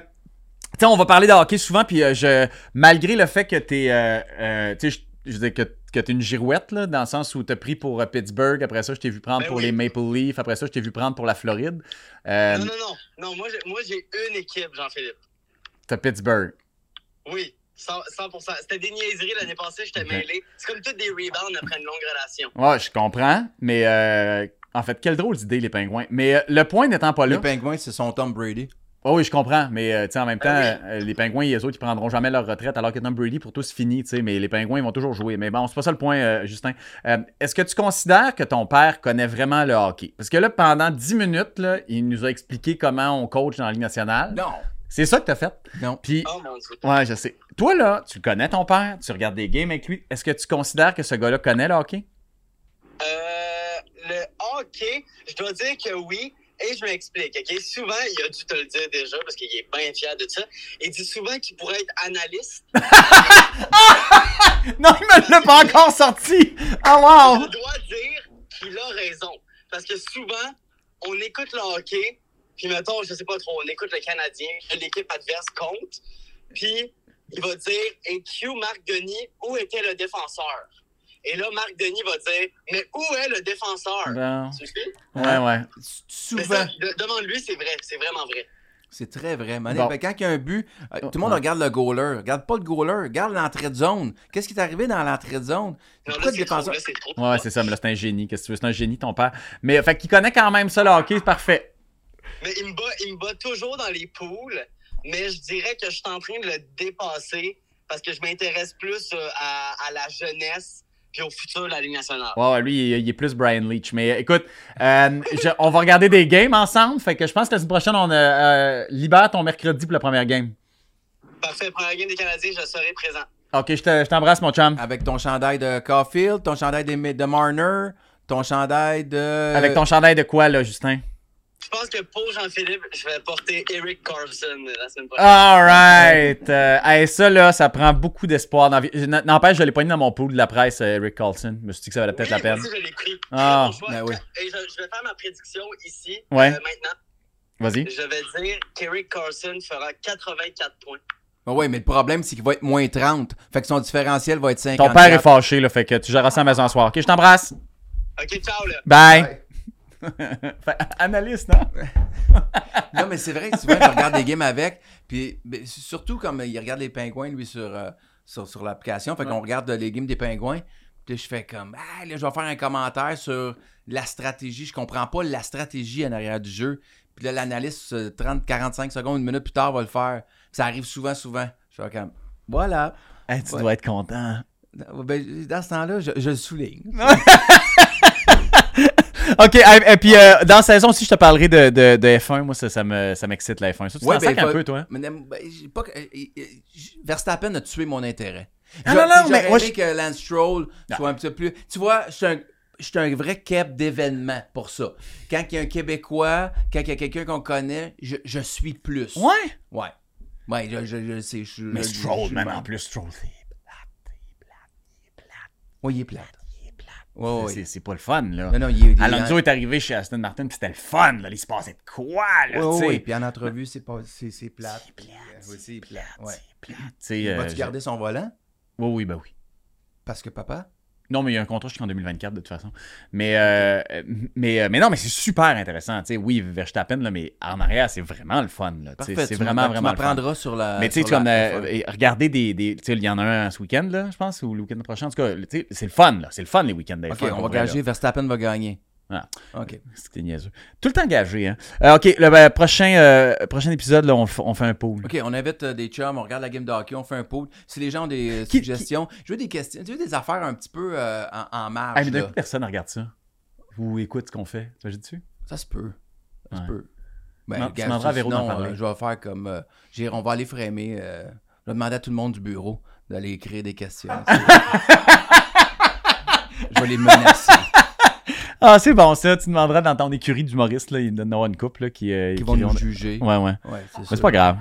sais, on va parler de hockey souvent, puis euh, je, malgré le fait que t'es, euh, euh, tu sais, je- je veux dire que, que t'es une girouette, là, dans le sens où t'as pris pour euh, Pittsburgh, après ça, je t'ai vu prendre Ben pour oui. les Maple Leafs, après ça, je t'ai vu prendre pour la Floride. Euh, Non, non, non. Non, moi, j'ai, moi, j'ai une équipe, Jean-Philippe. T'as Pittsburgh. Oui, 100, 100%. C'était des niaiseries l'année passée, j'étais Ok. mêlé. C'est comme toutes des rebounds après une longue relation. Ouais, je comprends, mais euh, en fait, quelle drôle d'idée, les pingouins. Mais euh, le point n'étant pas là. Les pingouins, c'est son Tom Brady. Oh oui, je comprends, mais euh, en même temps, Ah euh, les pingouins, les autres, ils prendront jamais leur retraite, alors que Tom Brady, pour tous, c'est fini, tu sais, mais les pingouins, ils vont toujours jouer. Mais bon, c'est pas ça le point, euh, Justin. Euh, Est-ce que tu considères que ton père connaît vraiment le hockey? Parce que là, pendant 10 minutes, là, il nous a expliqué comment on coach dans la Ligue nationale. Non. C'est ça que t'as fait? Non. Puis, Oh mon dieu. ouais, je sais. Toi, là, tu connais ton père, tu regardes des games avec lui. Est-ce que tu considères que ce gars-là connaît le hockey? Euh, le hockey, je dois dire que oui. Et je m'explique, OK? Souvent, il a dû te le dire déjà parce qu'il est bien fier de ça. Il dit souvent qu'il pourrait être analyste. Non, il me l'a pas encore sorti! Ah, wow! Je dois dire qu'il a raison. Parce que souvent, on écoute le hockey, puis mettons, je sais pas trop, on écoute le Canadien, l'équipe adverse compte, puis il va dire Et Q, Marc Denis, où était le défenseur? Et là, Marc Denis va dire Mais où est le défenseur? Bon. Tu sais? Ouais, ouais. Souvent. demande-lui, c'est vrai, c'est vraiment vrai. C'est très vrai. Mané. Bon. Ben, quand il y a un but, euh, tout le monde Ouais. regarde le goaler. Regarde pas le goaler, regarde l'entrée de zone. Qu'est-ce qui est arrivé dans l'entrée de zone? Non, là, le c'est trop, défenseur. là, c'est trop. Ouais, c'est ça, mais là, c'est un génie. Qu'est-ce que tu veux? C'est un génie, ton père. Mais, fait qu'il connaît quand même ça, le hockey, c'est parfait. Mais il me, bat, il me bat toujours dans les poules, mais je dirais que je suis en train de le dépasser parce que je m'intéresse plus euh, à, à la jeunesse puis au futur de la Ligue nationale. Ouais, ouais, lui, il, il est plus Brian Leach. Mais écoute, euh, je- on va regarder des games ensemble. Fait que je pense que la semaine prochaine, on a, euh, libère ton mercredi pour la première game. Parfait, première game des Canadiens, je serai présent. Ok, je te- je t'embrasse, mon chum. Avec ton chandail de Caulfield, ton chandail de, de Marner, ton chandail de. Avec ton chandail de quoi, là, Justin? Je pense que pour Jean-Philippe, je vais porter Eric Carson la semaine prochaine. Alright. Euh, hey, ça, là, ça prend beaucoup d'espoir. dans N'empêche, je l'ai pas mis dans mon pool de la presse, euh, Eric Carlson. Je me suis dit que ça valait peut-être Oui, la peine. moi aussi, je l'ai pris. Ah, ben oui. Et je, je vais faire ma prédiction ici, Ouais. euh, maintenant. Vas-y. Je vais dire qu'Eric Carson fera 84 points. Ben ouais, mais le problème, c'est qu'il va être moins 30. Fait que son différentiel va être 50. Ton père est fâché, là, fait que tu géreras ça à la maison ce soir. Ok, je t'embrasse. OK, ciao, là. Bye. Fait, analyste, non? Non, mais c'est vrai que souvent, je regarde des games avec. Puis ben, surtout comme il regarde les pingouins, lui, sur, euh, sur, sur l'application. Fait qu'on regarde les games des pingouins. Puis je fais comme, ah, là, je vais faire un commentaire sur la stratégie. Je comprends pas la stratégie en arrière du jeu. Puis là, l'analyste, euh, 30, 45 secondes, une minute plus tard, va le faire. Ça arrive souvent, souvent. Je fais comme, voilà. Hey, tu Ouais. dois être content. Ben, dans ce temps-là, je, je le souligne. Ok, et, et puis euh, dans la saison aussi, je te parlerai de, de, de F1. Moi, ça, ça me- ça m'excite la F1. Ça, tu Ouais, t'en ben, un peu, toi? Mais, ben, pas, euh, euh, Verstappen a tué mon intérêt. Ah, Je- non, non, mais moi, aimé que Lance Stroll soit un petit peu plus. Tu vois, je suis un, je suis un vrai keb d'événement pour ça. Quand il y a un Québécois, quand il y a quelqu'un qu'on connaît, je, je suis plus. Ouais. Ouais. Ouais, je, je, je sais. Je, Mais Stroll, je- même en plus, Stroll, c'est. Ouais, il est plate. Ouais, ouais. c'est- C'est pas le fun, là. Non, non, il est. il est- Alonso est arrivé chez Aston Martin, puis c'était le fun, là. Il se passait de quoi, là, Ouais, tu sais? ouais, puis en entrevue, c'est pas, c'est, c'est plate. C'est plate, oui, c'est plate. plate, Ouais. c'est plate. Tu sais, euh, garder son volant? Oui, oui, ben oui. Parce que papa? Non, mais il y a un contrat jusqu'en 2024, de toute façon. Mais, euh, mais, euh, mais non, mais c'est super intéressant. Tu sais, oui, Verstappen, là, mais en arrière, c'est vraiment le fun. C'est vraiment, vraiment Tu le fun. m'apprendras sur la. Mais tu sais, comme la euh, F1. et regardez des. des tu sais, il y en a un ce week-end, là, je pense, ou le week-end prochain. En tout cas, c'est le fun, là. C'est le fun, les week-ends des Ok, on va gager. Verstappen va gagner. Ah. Ok. C'était niaiseux. Tout le temps gagé, hein. Euh, ok, le ben, prochain, euh, prochain épisode, là, on, fait un pool. OK, on invite euh, des chums, on regarde la game de hockey, on fait un pool. Si les gens ont des Qui- suggestions, je veux des questions, tu veux des affaires un petit peu en, en marge. Ah, mais d'un là. coup, personne regarde ça. Ou écoute ce qu'on fait. T'imagines-tu? Ça se peut. Ça se peut. Ben, Non, tu gars, demanderas à Véro d'en sinon, parler. je vais faire comme. on va aller framer. euh, je vais demander à tout le monde du bureau d'aller écrire des questions. tu je vais les menacer. Ah, c'est bon, ça. Tu demanderas dans ton écurie d'humoriste, là. Il aura une couple, là, qui. euh, Qui vont nous juger. Ouais, ouais. Ouais, c'est Mais ça. c'est pas grave.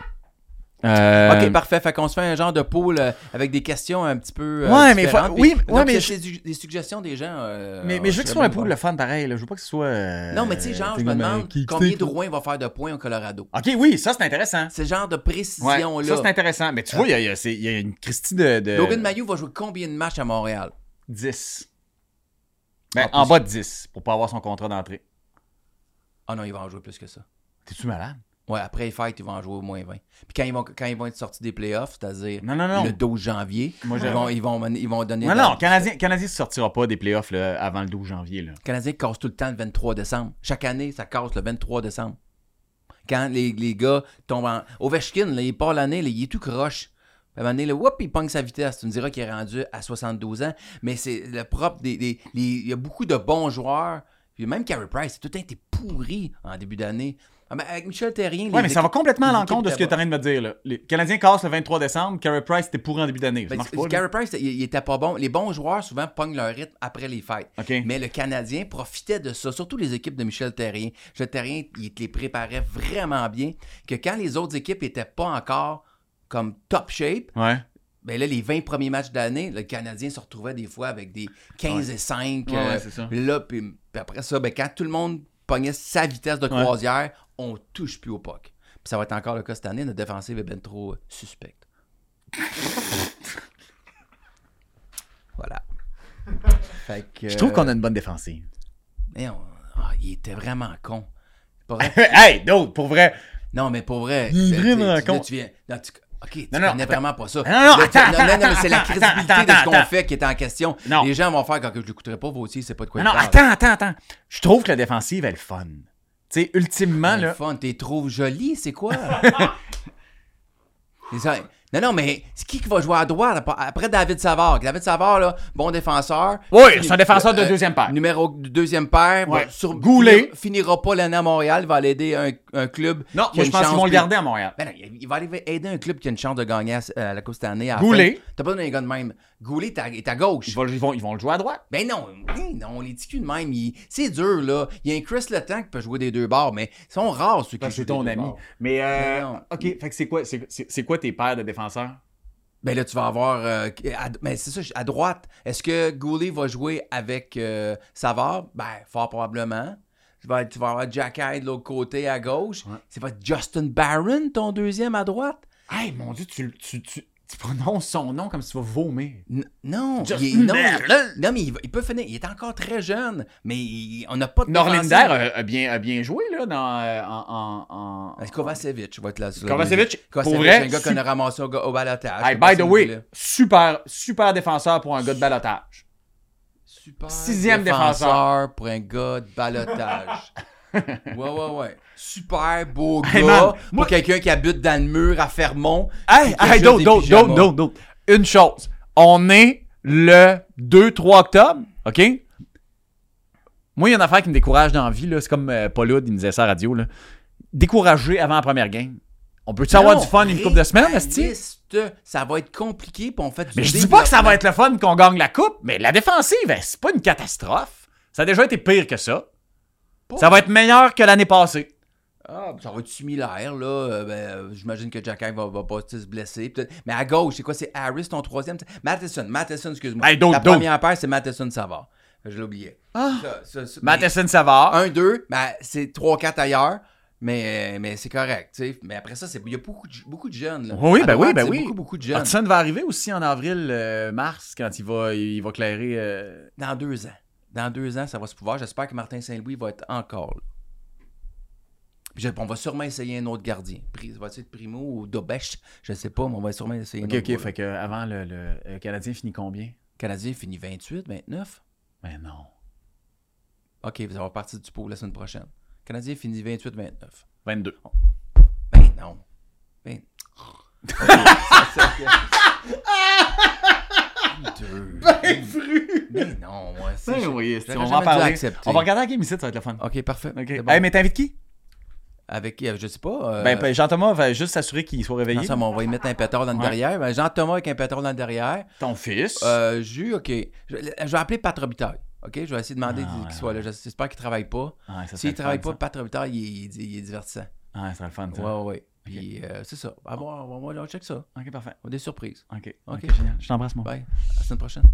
Euh, Ok, parfait. Fait qu'on se fait un genre de pool euh, avec des questions un petit peu. euh, Ouais, mais faut- oui, ouais, mais c'est je- des, suggestions des gens. euh, mais, mais je veux que ce soit un pool le fun pareil. Là. Je veux pas que ce soit. euh, Non, mais tu sais, genre, je me euh, demande qui- combien qui- de Drouin va faire de points au Colorado. Ok, oui, ça c'est intéressant. C'est genre de Ouais, précision-là. ça c'est intéressant. Mais tu vois, il y y a une Christie de. de... Logan Mayou va jouer combien de matchs à Montréal? 10. Ben, En bas de 10 pour pas avoir son contrat d'entrée. Ah non, il va en jouer plus que ça. T'es-tu malade? Ouais, après les fêtes, ils vont en jouer au moins 20. Puis quand ils vont, quand ils vont être sortis des playoffs, c'est-à-dire Non, non, non. le 12 janvier, Moi, ils, vont, ils, vont, ils vont donner... Non, non, Canadien, Canadien ne sortira pas des playoffs là, avant le 12 janvier. Là. Le Canadien casse tout le temps le 23 décembre. Chaque année, ça casse le 23 décembre. Quand les, les gars tombent en... Ovechkin, là, il part l'année, il est tout croche. À un moment donné, là, whoop, il pogne sa vitesse. Tu me diras qu'il est rendu à 72 ans. Mais c'est le propre des... des- les- Il y a beaucoup de bons joueurs. Puis même Carey Price, tout a été pourri en début d'année. Ah, ben, avec Michel Terrien... Les mais ça va complètement à l'encontre de ce que tu en train de me dire. Là. Les Canadiens cassent le 23 décembre, Carey Price était pourri en début d'année. Ben. Carey Price, il, il était pas bon. Les bons joueurs, souvent, pognent leur rythme après les fêtes. Mais le Canadien profitait de ça, surtout les équipes de Michel Terrien. Michel Terrien, il te les préparait vraiment bien, que quand les autres équipes n'étaient pas encore comme top shape, Ouais. ben là, les 20 premiers matchs de l'année, le Canadien se retrouvait des fois avec des 15 et 5. Ouais, euh, ça. là, puis, puis après ça, ben, quand tout le monde pognait sa vitesse de croisière, on touche plus au puck. Puis ça va être encore le cas cette année, notre défensive est bien trop euh, suspecte. voilà. Fait que, Je trouve qu'on a une bonne défensive. mais on- ah, il était vraiment con. Vrai? hey, d'autres, pour vrai. Non, mais pour vrai. Il est tu- vraiment con. là, tu viens- non, tu- ok, tu Non, non, connais attends. vraiment pas ça. Non, non, tu- attends, non, non, non, mais c'est la crédibilité attends, de ce qu'on fait qui est en question. Non. Les gens vont faire quand je l'écouterai pas, aussi, c'est pas de quoi Non, non, attends, attends, attends. Je trouve que la défensive, elle est fun. Tu sais, ultimement, C'est là. le fun, t'es trop joli, c'est quoi? C'est ça. Non, non, mais c'est qui qui va jouer à droite après- David Savard? David Savard, là, bon défenseur. Oui, c'est un défenseur de euh, deuxième paire. Numéro de deuxième paire. Ouais. sur- Goulet. finira- Finira pas l'année à Montréal. Il va aller aider un, un club. Non, qui moi, a je une pense qu'ils vont le garder à Montréal. Ben non, il va aller aider un club qui a une chance de gagner à, à la Coupe cette année. Goulet. T'as pas donné un gars de même. Goulet est à, gauche. Ils vont, ils, vont, ils vont le jouer à droite. Ben non, oui, non, les ticus de même, c'est dur, là. Il y a un Chris Letang qui peut jouer des deux bords, mais ils sont rares, ceux qui jouent c'est ton ami. Mais, euh, Non. OK, fait que c'est quoi, c'est quoi tes paires de défenseurs? Ben là, tu vas avoir. euh, à- mais c'est ça, à droite, est-ce que Goulet va jouer avec euh, Savard? Ben, fort probablement. Tu vas, tu vas avoir Jack Hyde de l'autre côté à gauche. Ouais. C'est pas Justin Barron, ton deuxième à droite? Hey, mon Dieu, tu, tu, tu, tu prononces son nom comme si tu vas vomir. N- non, Justin il est- non, il- non, mais il, peut finir. Il est encore très jeune, mais il- on n'a pas de. Norlinder a, a bien, a bien joué là, dans, euh, en, en, Kovacevic va être là. Kovacevic, pour vrai, un gars qu'on a ramassé au, au balotage. Hey, by the way, super, super défenseur pour un gars de balotage. Super Sixième défenseur. pour un gars de balotage. ouais, ouais, ouais. Super beau gars Hey, pour moi- quelqu'un qui habite dans le mur à Fermont. Hey, hey, d'autres, d'autres, d'autres. Une chose. On est le 2-3 octobre, OK? Moi, il y a une affaire qui me décourage dans la vie, là. C'est comme euh, Paul Hood, il me disait ça à la radio, là. Découragé avant la première game. On peut-tu avoir du fun une couple de semaines. Ça va être compliqué, puis on fait du Mais je dis pas que ça va être le fun qu'on gagne la coupe, mais la défensive, hein, c'est pas une catastrophe. Ça a déjà été pire que ça. Ça va être meilleur que l'année passée. Ah, ça va être similaire, là. Euh, ben, euh, J'imagine que Jack va, va pas se blesser. Mais à gauche, c'est quoi? C'est Harris, ton troisième? Matheson, Matheson, excuse-moi. Hey, La première paire, c'est Matheson Savard. Je l'ai oublié. Ah. Ça, ça, ça- Matheson Savard. Un, deux, ben, c'est trois, quatre ailleurs. Mais, mais c'est correct. Mais après ça, il y a beaucoup de, beaucoup de jeunes. Là. Oui, À ben oui, ben oui. Beaucoup, beaucoup de jeunes. Hudson va arriver aussi en avril, euh, mars, quand il va, il va clairer. euh, Dans deux ans. Dans deux ans, ça va se pouvoir. J'espère que Martin Saint-Louis va être encore là. Puis on va sûrement essayer un autre gardien. Pri- Va-t-il être Primo ou Dobesch? Je sais pas, mais on va sûrement essayer Ok, un ok, autre. gars, là. fait que avant le, le, euh, Canadien finit combien? Le Canadien finit 28, 29. Ben non. OK, ça va partir du pot la semaine prochaine. Le Canadien finit 28, 29. 22. Ben non. Ben. Deux. Ben fru! Ben non, moi. c'est- Ben oui, on va en parler. On va regarder la game ici, ça va être le fun. OK, parfait. Ok. C'est bon. Hey, mais t'invites qui? Avec, euh, je sais pas. euh, Ben, ben, Jean-Thomas va juste s'assurer qu'il soit réveillé. non, ça, mais on va y mettre un pétard dans le Ouais. derrière. Ben, Jean-Thomas avec un pétard dans le derrière. Ton fils? Euh, Jus, OK. Je, je vais appeler Pat Robitaille. OK? Je vais essayer de demander Ah, qu'il soit là. J'espère qu'il travaille pas. serait S'il le travaille pas, Pat Robitaille, il, est- il est- il est divertissant. ça. Ouais, ça serait le fun, ça. Ouais, ouais, Puis euh, c'est ça. Ah bon, on va on va check ça. Ok, parfait. On a des surprises. Ok. Ok. Ok, génial. Je t'embrasse, mon. Bye. À la semaine prochaine.